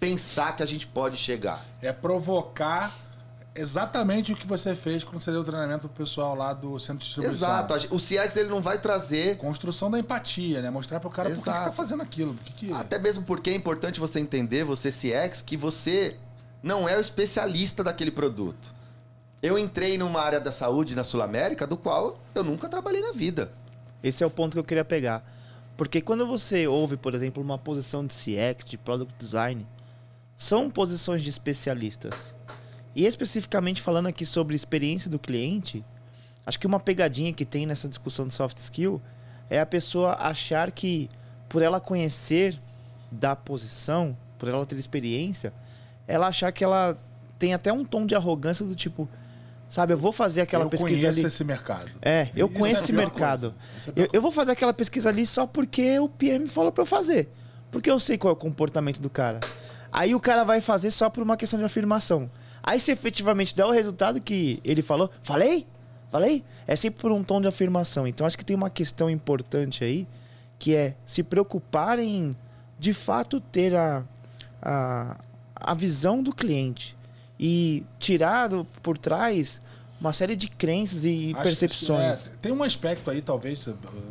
S4: pensar que a gente pode chegar?
S1: É provocar exatamente o que você fez quando você deu o treinamento pro pessoal lá do centro de distribuição.
S4: Exato. O CX ele não vai trazer
S1: Construção da empatia, né? Mostrar pro cara por que que,
S4: Exato.
S1: tá fazendo aquilo. Por que que...
S4: Até mesmo porque é importante você entender, você CX, que você não é o especialista daquele produto. Eu entrei numa área da saúde na Sul América, do qual eu nunca trabalhei na vida.
S3: Esse é o ponto que eu queria pegar. Porque quando você ouve, por exemplo, uma posição de CX, de Product Design, são posições de especialistas. E especificamente falando aqui sobre experiência do cliente, acho que uma pegadinha que tem nessa discussão de soft skill é a pessoa achar que, por ela conhecer da posição, por ela ter experiência, ela achar que ela tem até um tom de arrogância do tipo, sabe, eu vou fazer aquela
S1: eu
S3: pesquisa
S1: conheço
S3: ali.
S1: esse mercado.
S3: É, eu
S1: Isso
S3: conheço
S1: é
S3: esse mercado.
S1: é
S3: Eu, eu vou fazer aquela pesquisa ali só porque o PM falou pra eu fazer. Porque eu sei qual é o comportamento do cara. Aí o cara vai fazer só por uma questão de afirmação. Aí se efetivamente der o resultado que ele falou, falei? Falei? É sempre por um tom de afirmação. Então acho que tem uma questão importante aí, que é se preocupar em de fato ter a, a, a visão do cliente e tirar do- por trás uma série de crenças e
S1: Acho
S3: percepções.
S1: é, tem um aspecto aí, talvez,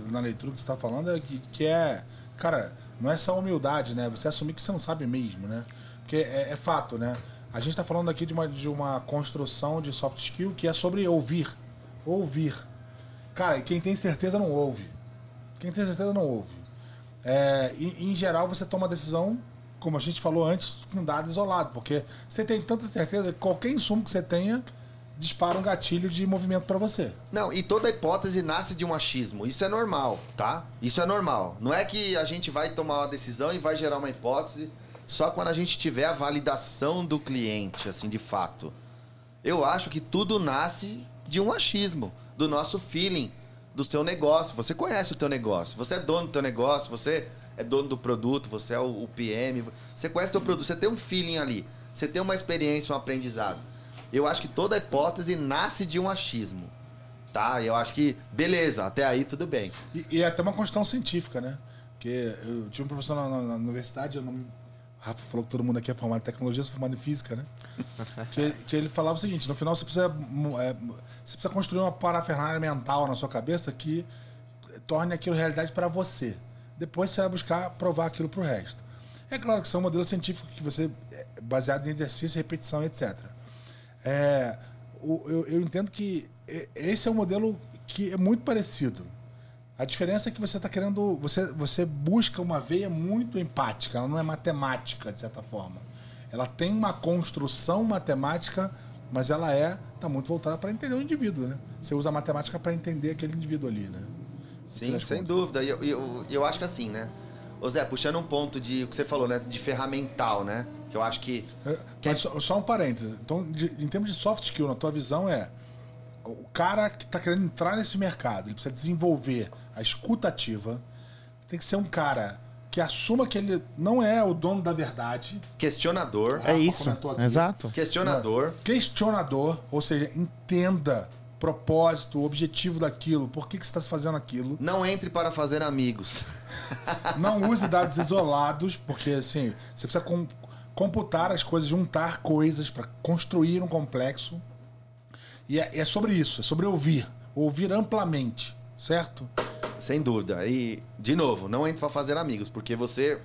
S1: na leitura que você está falando, é que, que é. Cara, não é só humildade, né? Você assumir que você não sabe mesmo, né? Porque é, é fato, né? A gente está falando aqui de uma, de uma construção de soft skill que é sobre ouvir. Ouvir. Cara, e quem tem certeza não ouve. Quem tem certeza não ouve. É, em, em geral, você toma a decisão, como a gente falou antes, com dado isolado. Porque você tem tanta certeza que qualquer insumo que você tenha dispara um gatilho de movimento para você.
S4: Não, e toda hipótese nasce de um achismo. Isso é normal, tá? Isso é normal. Não é que a gente vai tomar uma decisão e vai gerar uma hipótese só quando a gente tiver a validação do cliente, assim, de fato. Eu acho que tudo nasce de um achismo, do nosso feeling, do seu negócio. Você conhece o teu negócio, você é dono do teu negócio, você é dono do produto, você é o, o PM, você conhece o teu produto, você tem um feeling ali, você tem uma experiência, um aprendizado. Eu acho que toda hipótese nasce de um achismo. Tá? Eu acho que, beleza, até aí tudo bem.
S1: E, e é até uma construção científica, né? Porque eu tive um professor na, na- na universidade, eu não, o Rafa falou que todo mundo aqui é formado em tecnologia, eu sou formado em física, né? que, que ele falava o seguinte: no final você precisa, é, você precisa construir uma parafernália mental na sua cabeça que torne aquilo realidade para você. Depois você vai buscar provar aquilo para o resto. É claro que isso é um modelo científico que você é baseado em exercício, repetição, etc. É, eu, eu entendo que esse é um modelo que é muito parecido. A diferença é que você está querendo. Você, você busca uma veia muito empática, ela não é matemática, de certa forma. ela tem uma construção matemática, mas ela é tá muito voltada para entender o indivíduo, né? Você usa a matemática para entender aquele indivíduo ali, né?
S4: Sim, sem
S1: contas.
S4: dúvida. E eu, eu, eu acho que assim, né? Ô Zé, puxando um ponto de o que você falou, né? De ferramental, né? Que eu acho que.
S1: É, Mas só, só um parênteses. Então, de- em termos de soft skill, na tua visão é o cara que está querendo entrar nesse mercado, ele precisa desenvolver a escuta ativa. Tem que ser um cara que assuma que ele não é o dono da verdade.
S4: Questionador.
S3: É isso. Exato.
S4: Questionador.
S1: Questionador, ou seja, entenda propósito, o objetivo daquilo, por que, que você está fazendo aquilo.
S4: Não entre para fazer amigos.
S1: Não use dados isolados, porque assim, você precisa com- computar as coisas, juntar coisas para construir um complexo. E é, é sobre isso, é sobre ouvir. Ouvir amplamente, certo?
S4: Sem dúvida. E, de novo, não entre para fazer amigos, porque você,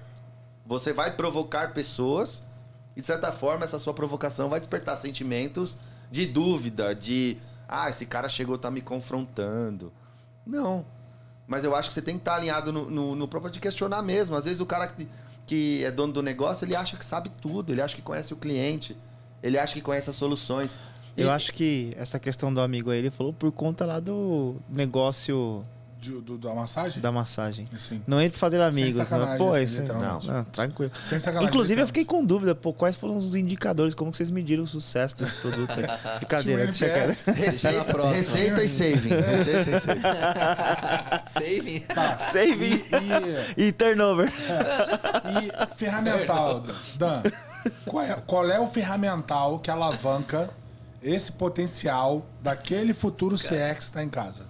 S4: você vai provocar pessoas e, de certa forma, essa sua provocação vai despertar sentimentos de dúvida, de. Ah, esse cara chegou, tá me confrontando. Não. Mas eu acho que você tem que estar alinhado no, no, no próprio de questionar mesmo. Às vezes o cara que, que é dono do negócio, ele acha que sabe tudo, ele acha que conhece o cliente, ele acha que conhece as soluções.
S3: Eu
S4: E-
S3: acho que essa questão do amigo aí, ele falou por conta lá do negócio
S1: De- do- da massagem?
S3: da massagem.
S1: Assim.
S3: Não entre fazer amigos.
S1: sacanagem,
S3: Pô,
S1: assim,
S3: esse...
S1: literalmente.
S3: Não, tranquilo.
S1: Sem sacanagem.
S3: Inclusive, eu fiquei com dúvida, pô, quais foram os indicadores, como que vocês mediram o sucesso desse produto aí? Brincadeira, deixa
S2: na
S4: Receita, receita e saving. Receita e saving.
S2: Saving.
S1: Tá.
S3: Save
S1: E,
S3: e turnover.
S1: e ferramental, Dan. Qual é, qual é o ferramental que alavanca esse potencial daquele futuro CX que está em casa?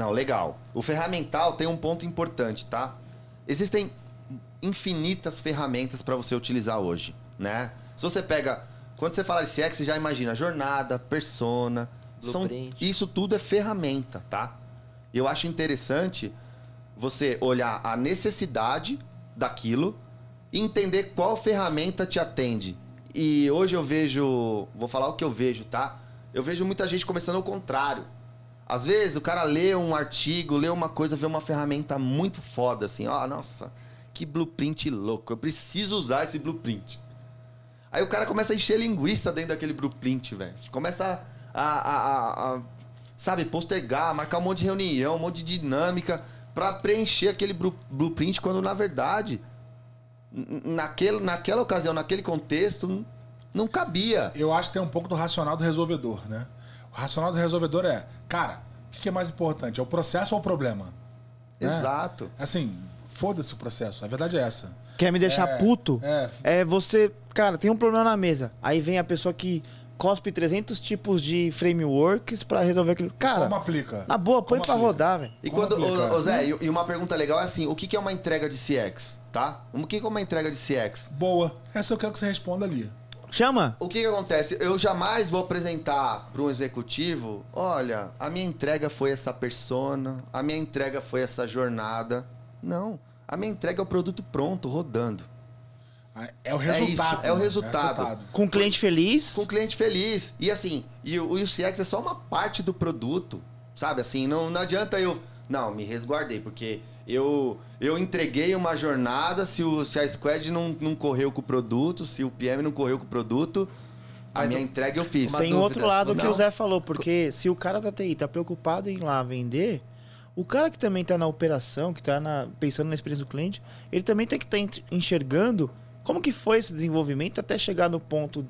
S4: Não, legal. O ferramental tem um ponto importante, tá? Existem infinitas ferramentas para você utilizar hoje, né? Se você pega, quando você fala de CX, você já imagina jornada, persona, são, isso tudo é ferramenta, tá? Eu acho interessante você olhar a necessidade daquilo e entender qual ferramenta te atende. E hoje eu vejo, vou falar o que eu vejo, tá? Eu vejo muita gente começando ao contrário. Às vezes o cara lê um artigo, lê uma coisa, vê uma ferramenta muito foda, assim, ó, nossa, que blueprint louco, eu preciso usar esse blueprint. Aí o cara começa a encher linguiça dentro daquele blueprint, velho. Começa a, a- a- a, sabe, postergar, marcar um monte de reunião, um monte de dinâmica pra preencher aquele blu- blueprint, quando na verdade, naquele, naquela ocasião, naquele contexto, não cabia.
S1: Eu acho que tem um pouco do racional do resolvedor, né? O racional do resolvedor é, cara, o que que é mais importante? É o processo ou o problema? Né?
S4: Exato.
S1: Assim, foda-se o processo. A verdade é essa.
S3: Quer me deixar
S1: É,
S3: puto?
S1: é.
S3: É você, cara, tem um problema na mesa. Aí vem a pessoa que cospe 300 tipos de frameworks pra resolver aquilo. Cara,
S1: Como aplica?
S3: na boa, põe
S1: aplica?
S3: rodar, velho.
S4: E
S1: Como
S4: quando,
S1: aplica?
S4: ô, ô Zé, e uma pergunta legal é assim, o que é uma entrega de CX, tá? O que que é uma entrega de CX?
S1: Boa. Essa eu quero que você responda ali.
S3: Chama.
S4: O que, que acontece? Eu jamais vou apresentar para um executivo, olha, a minha entrega foi essa persona, a minha entrega foi essa jornada. Não, a minha entrega é o produto pronto, rodando.
S1: É o resultado.
S4: isso, é o
S1: né?
S4: resultado.
S3: Com o cliente feliz.
S4: Com o cliente feliz. E assim, e o, e o CX é só uma parte do produto, sabe? Assim, não, não adianta eu... Não, me resguardei, porque eu, eu entreguei uma jornada, se, o, se a Squad não, não correu com o produto, se o PM não correu com o produto, a
S2: Mas
S4: minha
S2: o-
S4: entrega eu fiz.
S3: Tem
S2: dúvida.
S3: outro lado que
S4: Não.
S3: o Zé falou, porque se o cara da TI tá preocupado em ir lá vender, o cara que também tá na operação, que tá na- pensando na experiência do cliente, ele também tem que estar enxergando como que foi esse desenvolvimento até chegar no ponto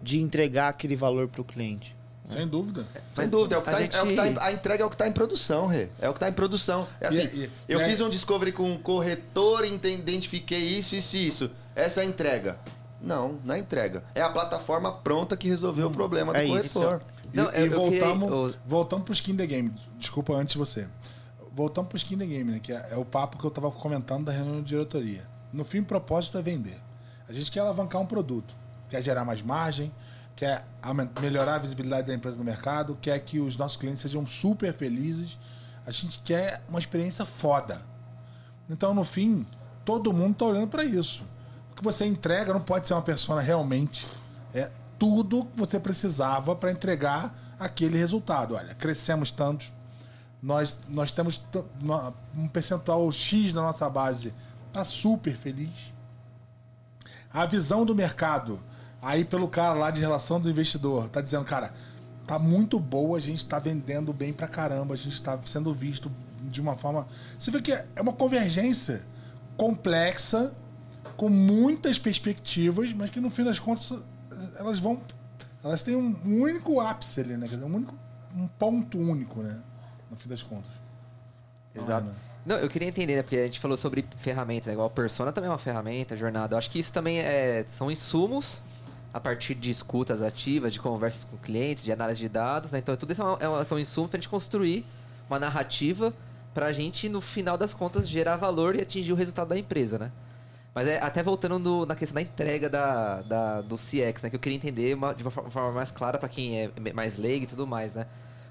S3: de entregar aquele valor pro cliente.
S1: Sem dúvida.
S4: Sem dúvida, é o que
S2: a
S4: tá, é o que tá em-
S2: gente-
S4: a entrega é o que tá em produção, Rê. É o que tá em produção. É assim,
S1: E- e-
S4: eu
S1: e é-
S4: fiz um discovery com um corretor, identifiquei isso, isso e isso. Essa é a entrega. Não, não é entrega. É a plataforma pronta que resolveu o problema do
S3: É isso.
S4: corretor.
S1: E,
S2: Não,
S1: e
S2: eu- eu
S1: voltamos,
S2: queria- o-
S1: voltamos pro skin the game. Desculpa antes de você. Voltamos pro skin the game, né? Que é, é o papo que eu tava comentando da reunião de diretoria. No fim, o propósito é vender. A gente quer alavancar um produto, quer gerar mais margem, quer melhorar a visibilidade da empresa no mercado, quer que os nossos clientes sejam super felizes. A gente quer uma experiência foda. Então, no fim, todo mundo tá olhando para isso. O que você entrega não pode ser uma persona realmente. É tudo que você precisava para entregar aquele resultado. Olha, crescemos tanto, nós, nós temos um percentual X na nossa base, tá super feliz. A visão do mercado Aí pelo cara lá de relação do investidor, tá dizendo, cara, tá muito boa, a gente tá vendendo bem pra caramba, a gente tá sendo visto de uma forma. Você vê que é uma convergência complexa, com muitas perspectivas, mas que no fim das contas elas vão. Elas têm um único ápice ali, né? Quer dizer, um, único, um ponto único, né? No fim das contas.
S4: Exato.
S1: Ah, né?
S2: Não, eu queria entender, né? Porque a gente falou sobre ferramentas, né? igual Persona também é uma ferramenta, jornada. Eu acho que isso também é, são insumos a partir de escutas ativas, de conversas com clientes, de análise de dados, né? Então tudo isso é uma- é uma- são insumos pra gente construir uma narrativa pra gente, no final das contas, gerar valor e atingir o resultado da empresa, né? Mas é, até voltando no- na questão da entrega da, da- do CX, né? Que eu queria entender uma- de uma forma, mais clara pra quem é mais leigo e tudo mais, né?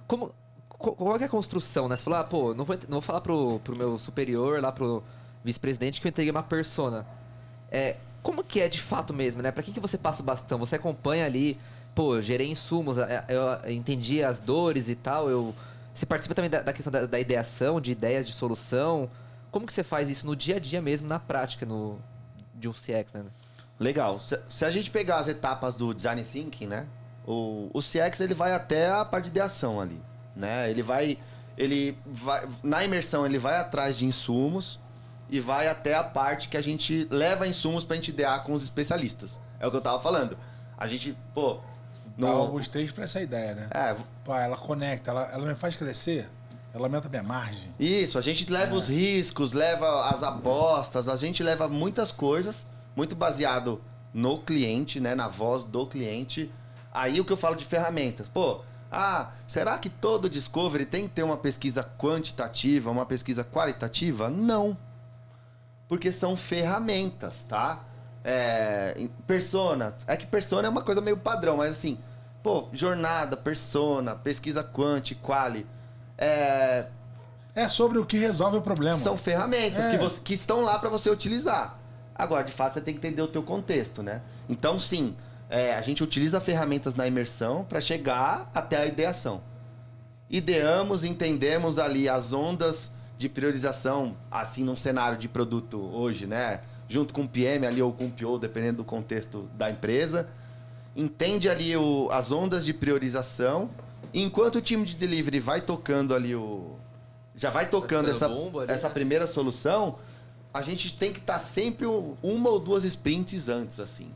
S2: Como, qual, é a construção, né? Você falou, ah, pô, não vou, não vou falar pro, pro meu superior, lá pro vice-presidente, que eu entreguei uma persona. É, como que é de fato mesmo, né? Pra quem que você passa o bastão? Você acompanha ali, pô, gerei insumos, é, eu entendi as dores e tal, eu... Você participa também da, da questão da, da ideação, de ideias de solução. Como que você faz isso no dia a dia mesmo, na prática, no, de um CX, né?
S4: Legal. Se, se a gente pegar as etapas do design thinking, né? O, o CX ele vai até a parte de ideação ali, né? Ele vai, ele vai na imersão ele vai atrás de insumos e vai até a parte que a gente leva insumos pra gente idear com os especialistas. É o que eu tava falando. A gente, pô,
S1: Dá
S4: no,
S1: alguns três pra essa ideia, né?
S4: é,
S1: Pô, ela conecta, ela, ela me faz crescer, ela aumenta a minha margem.
S4: Isso, a gente leva os riscos, leva as apostas, a gente leva muitas coisas, muito baseado no cliente, né, na voz do cliente. Aí o que eu falo de ferramentas, pô, ah, será que todo discovery tem que ter uma pesquisa quantitativa, uma pesquisa qualitativa? Não. Porque são ferramentas, tá? É, persona, é que persona é uma coisa meio padrão, mas assim, pô, jornada, persona, pesquisa quanti, quali, é,
S1: É sobre o que resolve o problema.
S4: são ferramentas
S1: É.
S4: que, você- que estão lá para você utilizar. Agora, de fato, você tem que entender o teu contexto, né? Então, sim, é, a gente utiliza ferramentas na imersão para chegar até a ideação. Ideamos, entendemos ali as ondas de priorização, assim, num cenário de produto hoje, né? Junto com o PM ali ou com o PO, dependendo do contexto da empresa. Entende ali o- as ondas de priorização. Enquanto o time de delivery vai tocando ali o... Já vai tocando essa,
S2: ali,
S4: essa
S2: né?
S4: primeira solução, a gente tem que estar sempre um- uma ou duas sprints antes, assim.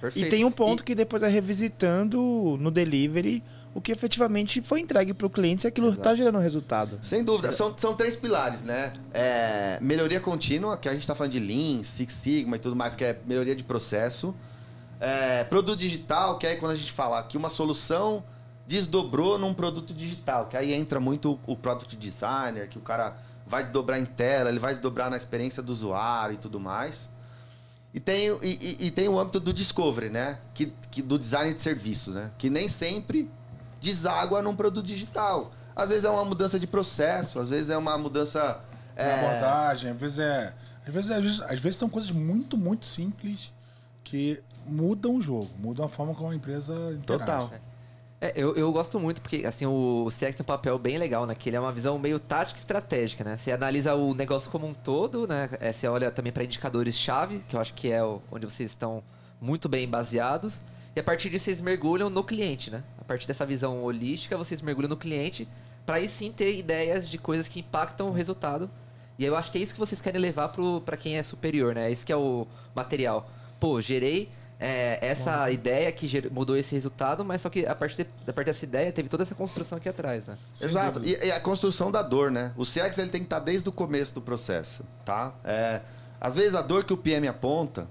S2: Perfeito.
S3: E tem um ponto
S2: E-
S3: que depois é revisitando no delivery o que efetivamente foi entregue para o cliente se aquilo está gerando resultado.
S4: Sem dúvida. São, são três pilares, né? É, melhoria contínua, que a gente está falando de Lean, Six Sigma e tudo mais, que é melhoria de processo. É, produto digital, que é quando a gente fala que uma solução desdobrou num produto digital, que aí entra muito o, product designer, que o cara vai desdobrar em tela, ele vai desdobrar na experiência do usuário e tudo mais. E tem, o- e, e- e tem o âmbito do discovery, né? Que, que do design de serviços, né? Que nem sempre deságua num produto digital. Às vezes é uma mudança de processo, às vezes é uma mudança.
S1: Na
S4: é,
S1: abordagem, às vezes é. Às vezes, às, vezes, às vezes são coisas muito, muito simples que mudam o jogo, mudam a forma como a empresa interage.
S4: Total.
S2: É, eu, eu gosto muito porque, assim, o, o CX tem um papel bem legal, né? Que ele é uma visão meio tática e estratégica, né? Você analisa o negócio como um todo, né? É, você olha também para indicadores-chave, que eu acho que é o- onde vocês estão muito bem baseados. E a partir disso, vocês mergulham no cliente, né? A partir dessa visão holística, vocês mergulham no cliente para aí sim ter ideias de coisas que impactam o resultado. E eu acho que é isso que vocês querem levar para quem é superior, né? Esse que é o material. Pô, gerei é, essa ideia que ger- mudou esse resultado, mas só que a partir, de- a partir dessa ideia teve toda essa construção aqui atrás, né?
S1: Sem
S4: Exato. E, e a construção da dor, né? O CX ele tem que estar desde o começo do processo, tá? É, às vezes a dor que o PM aponta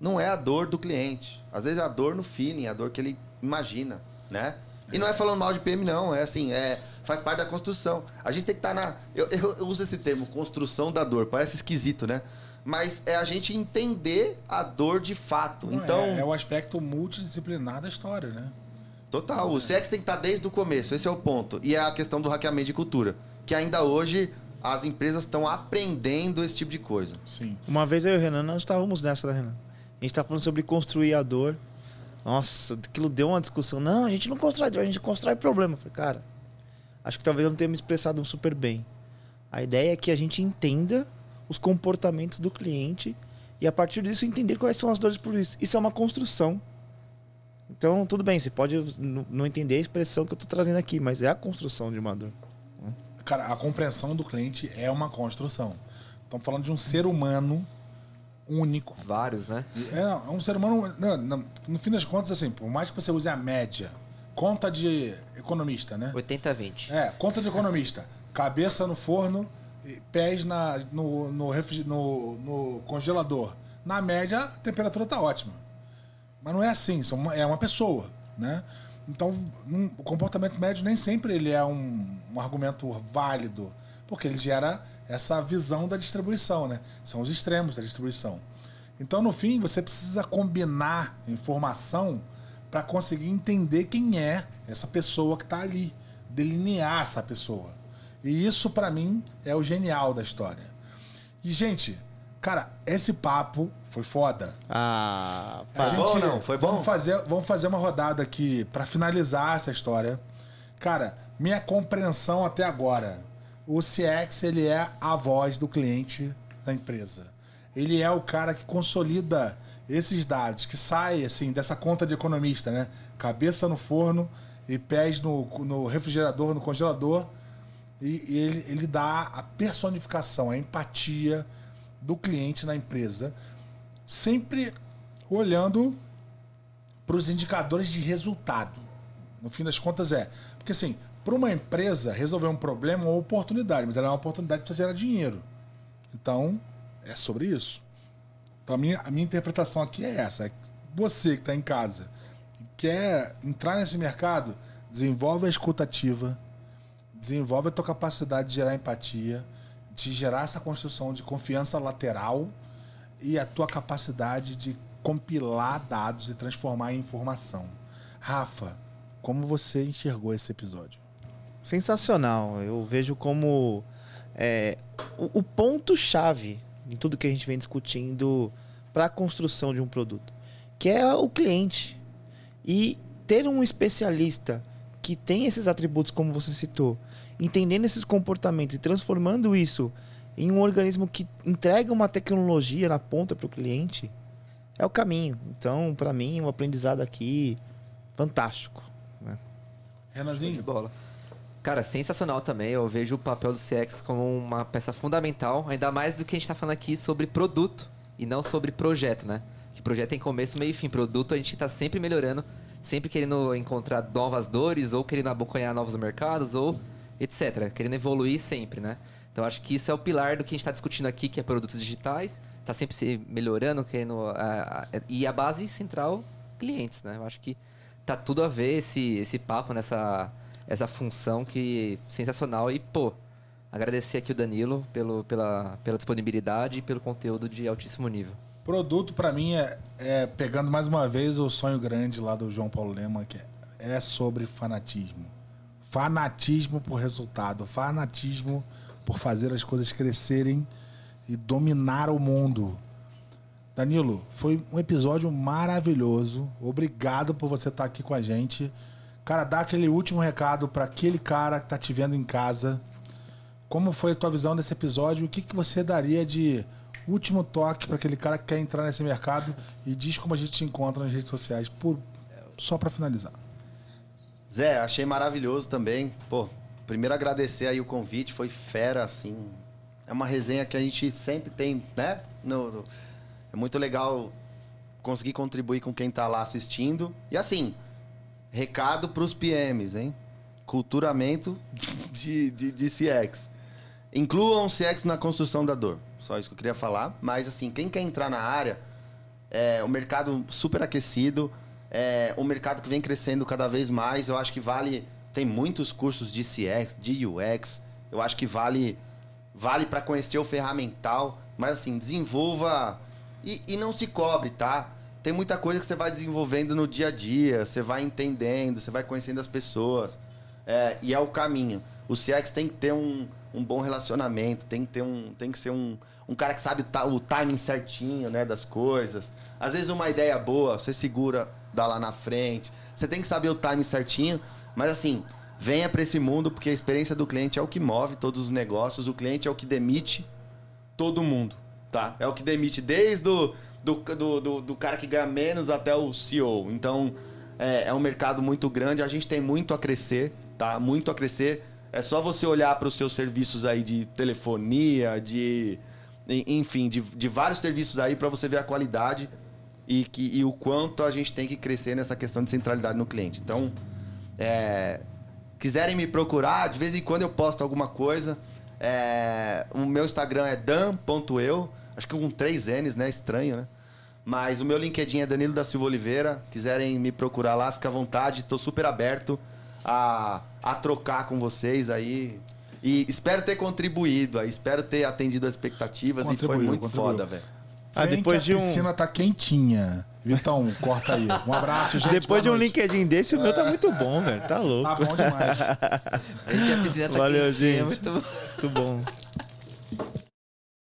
S4: não é a dor do cliente. Às vezes é a dor no feeling, a dor que ele imagina, né? E não é falando mal de PM, não. É assim, é, faz parte da construção. A gente tem que estar na. Eu, eu- eu uso esse termo, construção da dor. Parece esquisito, né? Mas é a gente entender a dor de fato.
S1: Não,
S4: então,
S1: é, é o aspecto multidisciplinar da história, né?
S4: Total. O CX tem que estar desde o começo. Esse é o ponto. E é a questão do hackeamento de cultura. Que ainda hoje as empresas estão aprendendo esse tipo de coisa.
S1: Sim.
S3: Uma vez eu e o Renan, nós estávamos nessa, né, Renan? A gente tá falando sobre construir a dor. Nossa, aquilo deu uma discussão. Não, a gente não constrói a gente constrói problema. Eu falei, cara, acho que talvez eu não tenha me expressado super bem. A ideia é que a gente entenda os comportamentos do cliente e a partir disso entender quais são as dores por isso. Isso é uma construção Então, tudo bem, você pode não entender a expressão que eu tô trazendo aqui, mas é a construção de uma dor.
S1: Cara, a compreensão do cliente é uma construção. Estamos falando de um ser humano único.
S2: Vários, né?
S1: É, não, é um ser humano. não, não, no fim das contas, assim, por mais que você use a média, conta de economista, né?
S2: 80-20.
S1: É, conta de economista. Cabeça no forno, e pés na, no, no, no- no congelador. Na média, a temperatura tá ótima. Mas não é assim, são uma- é uma pessoa, né? Então, num- o comportamento médio nem sempre ele é um, um argumento válido, porque ele gera essa visão da distribuição, né? São os extremos da distribuição. Então, no fim, você precisa combinar informação para conseguir entender quem é essa pessoa que está ali, delinear essa pessoa. E isso, para mim, é o genial da história. E, gente, cara, esse papo foi foda.
S3: Ah,
S1: A.
S4: Foi bom não? Foi bom?
S1: Vamos fazer, vamos fazer uma rodada aqui para finalizar essa história. Cara, minha compreensão até agora, o CX ele é a voz do cliente da empresa. Ele é o cara que consolida esses dados, que sai assim dessa conta de economista, né? Cabeça no forno e pés no, no refrigerador, no congelador. E, ele, ele dá a personificação, a empatia do cliente na empresa, sempre olhando para os indicadores de resultado. No fim das contas é. Porque assim, para uma empresa resolver um problema é uma oportunidade, mas ela é uma oportunidade para gerar dinheiro. Então, é sobre isso. Então a minha, a minha interpretação aqui é essa. É você que está em casa e quer entrar nesse mercado, desenvolve a escutativa, desenvolve a tua capacidade de gerar empatia, de gerar essa construção de confiança lateral e a tua capacidade de compilar dados e transformar em informação. Rafa, como você enxergou esse episódio?
S3: Sensacional. Eu vejo como é, o, o ponto-chave em tudo que a gente vem discutindo para a construção de um produto, que é o cliente. E ter um especialista que tem esses atributos, como você citou, entendendo esses comportamentos e transformando isso em um organismo que entrega uma tecnologia na ponta para o cliente, é o caminho. Então, para mim, o aprendizado aqui fantástico. né?
S2: De
S1: Renanzinho?
S2: bola. Cara, sensacional também. Eu vejo o papel do CX como uma peça fundamental, ainda mais do que a gente tá falando aqui sobre produto e não sobre projeto, né? Que projeto tem começo, meio e fim. Produto a gente tá sempre melhorando, sempre querendo encontrar novas dores, ou querendo abocanhar novos mercados, ou etc. Querendo evoluir sempre, né? Então acho que isso é o pilar do que a gente está discutindo aqui, que é produtos digitais. Tá sempre se melhorando, querendo. ah, ah, e a base central, clientes, né? Eu acho que tá tudo a ver esse, esse papo nessa essa função que sensacional e pô agradecer aqui o Danilo pelo, pela, pela disponibilidade e pelo conteúdo de altíssimo nível
S1: Produto, para mim, é, é, pegando mais uma vez o sonho grande lá do João Paulo Lema, que é, é sobre fanatismo. Fanatismo por resultado, fanatismo por fazer as coisas crescerem e dominar o mundo. Danilo, foi um episódio maravilhoso. Obrigado por você estar aqui com a gente. Cara, dá aquele último recado para aquele cara que tá te vendo em casa. Como foi a tua visão desse episódio? O que, que você daria de último toque para aquele cara que quer entrar nesse mercado e diz como a gente te encontra nas redes sociais, por, só para finalizar.
S4: Zé, achei maravilhoso também. Pô, primeiro agradecer aí o convite, foi fera, assim. É uma resenha que a gente sempre tem, né? No, no- é muito legal conseguir contribuir com quem tá lá assistindo. E assim, recado pros PMs, hein? Culturamento de, de, de CX. Incluam CX na construção da dor. Só isso que eu queria falar. Mas assim, quem quer entrar na área, é um mercado super aquecido, é um mercado que vem crescendo cada vez mais. Eu acho que vale. Tem muitos cursos de CX, de UX. Eu acho que vale vale para conhecer o ferramental, mas assim, desenvolva e, e não se cobre, tá? Tem muita coisa que você vai desenvolvendo no dia a dia, você vai entendendo, você vai conhecendo as pessoas. É, e é o caminho. O CX tem que ter um, um bom relacionamento, tem que ter um. Tem que ser um, um cara que sabe o, timing certinho, né, das coisas. Às vezes uma ideia boa, você segura, dá lá na frente. Você tem que saber o timing certinho, mas assim, venha para esse mundo, porque a experiência do cliente é o que move todos os negócios, o cliente é o que demite todo mundo, tá? É o que demite desde o do, do, do, do cara que ganha menos até o CEO. Então, é, é um mercado muito grande, a gente tem muito a crescer, tá? Muito a crescer. É só você olhar para os seus serviços aí de telefonia, de. en- Enfim, de, de vários serviços aí para você ver a qualidade e, que, e o quanto a gente tem que crescer nessa questão de centralidade no cliente. Então, é, quiserem me procurar, de vez em quando eu posto alguma coisa. É, o meu Instagram é dan.eu, acho que com três N's, né? Estranho, né? Mas o meu LinkedIn é Danilo da Silva Oliveira. Quiserem me procurar lá, fica à vontade. Tô super aberto a, a trocar com vocês aí. E espero ter contribuído aí, espero ter atendido as expectativas e foi muito
S1: contribuiu.
S4: foda, velho.
S3: Ah, depois
S1: que
S3: de
S1: a
S3: um-
S1: piscina tá quentinha. Vitão, corta aí. Um abraço, gente.
S3: Depois de um
S1: noite.
S3: LinkedIn desse, o meu tá muito bom, velho. Tá louco.
S1: Tá bom demais.
S2: A piscina tá
S3: Valeu,
S2: quentinha,
S3: gente.
S2: muito bom.
S3: Muito bom.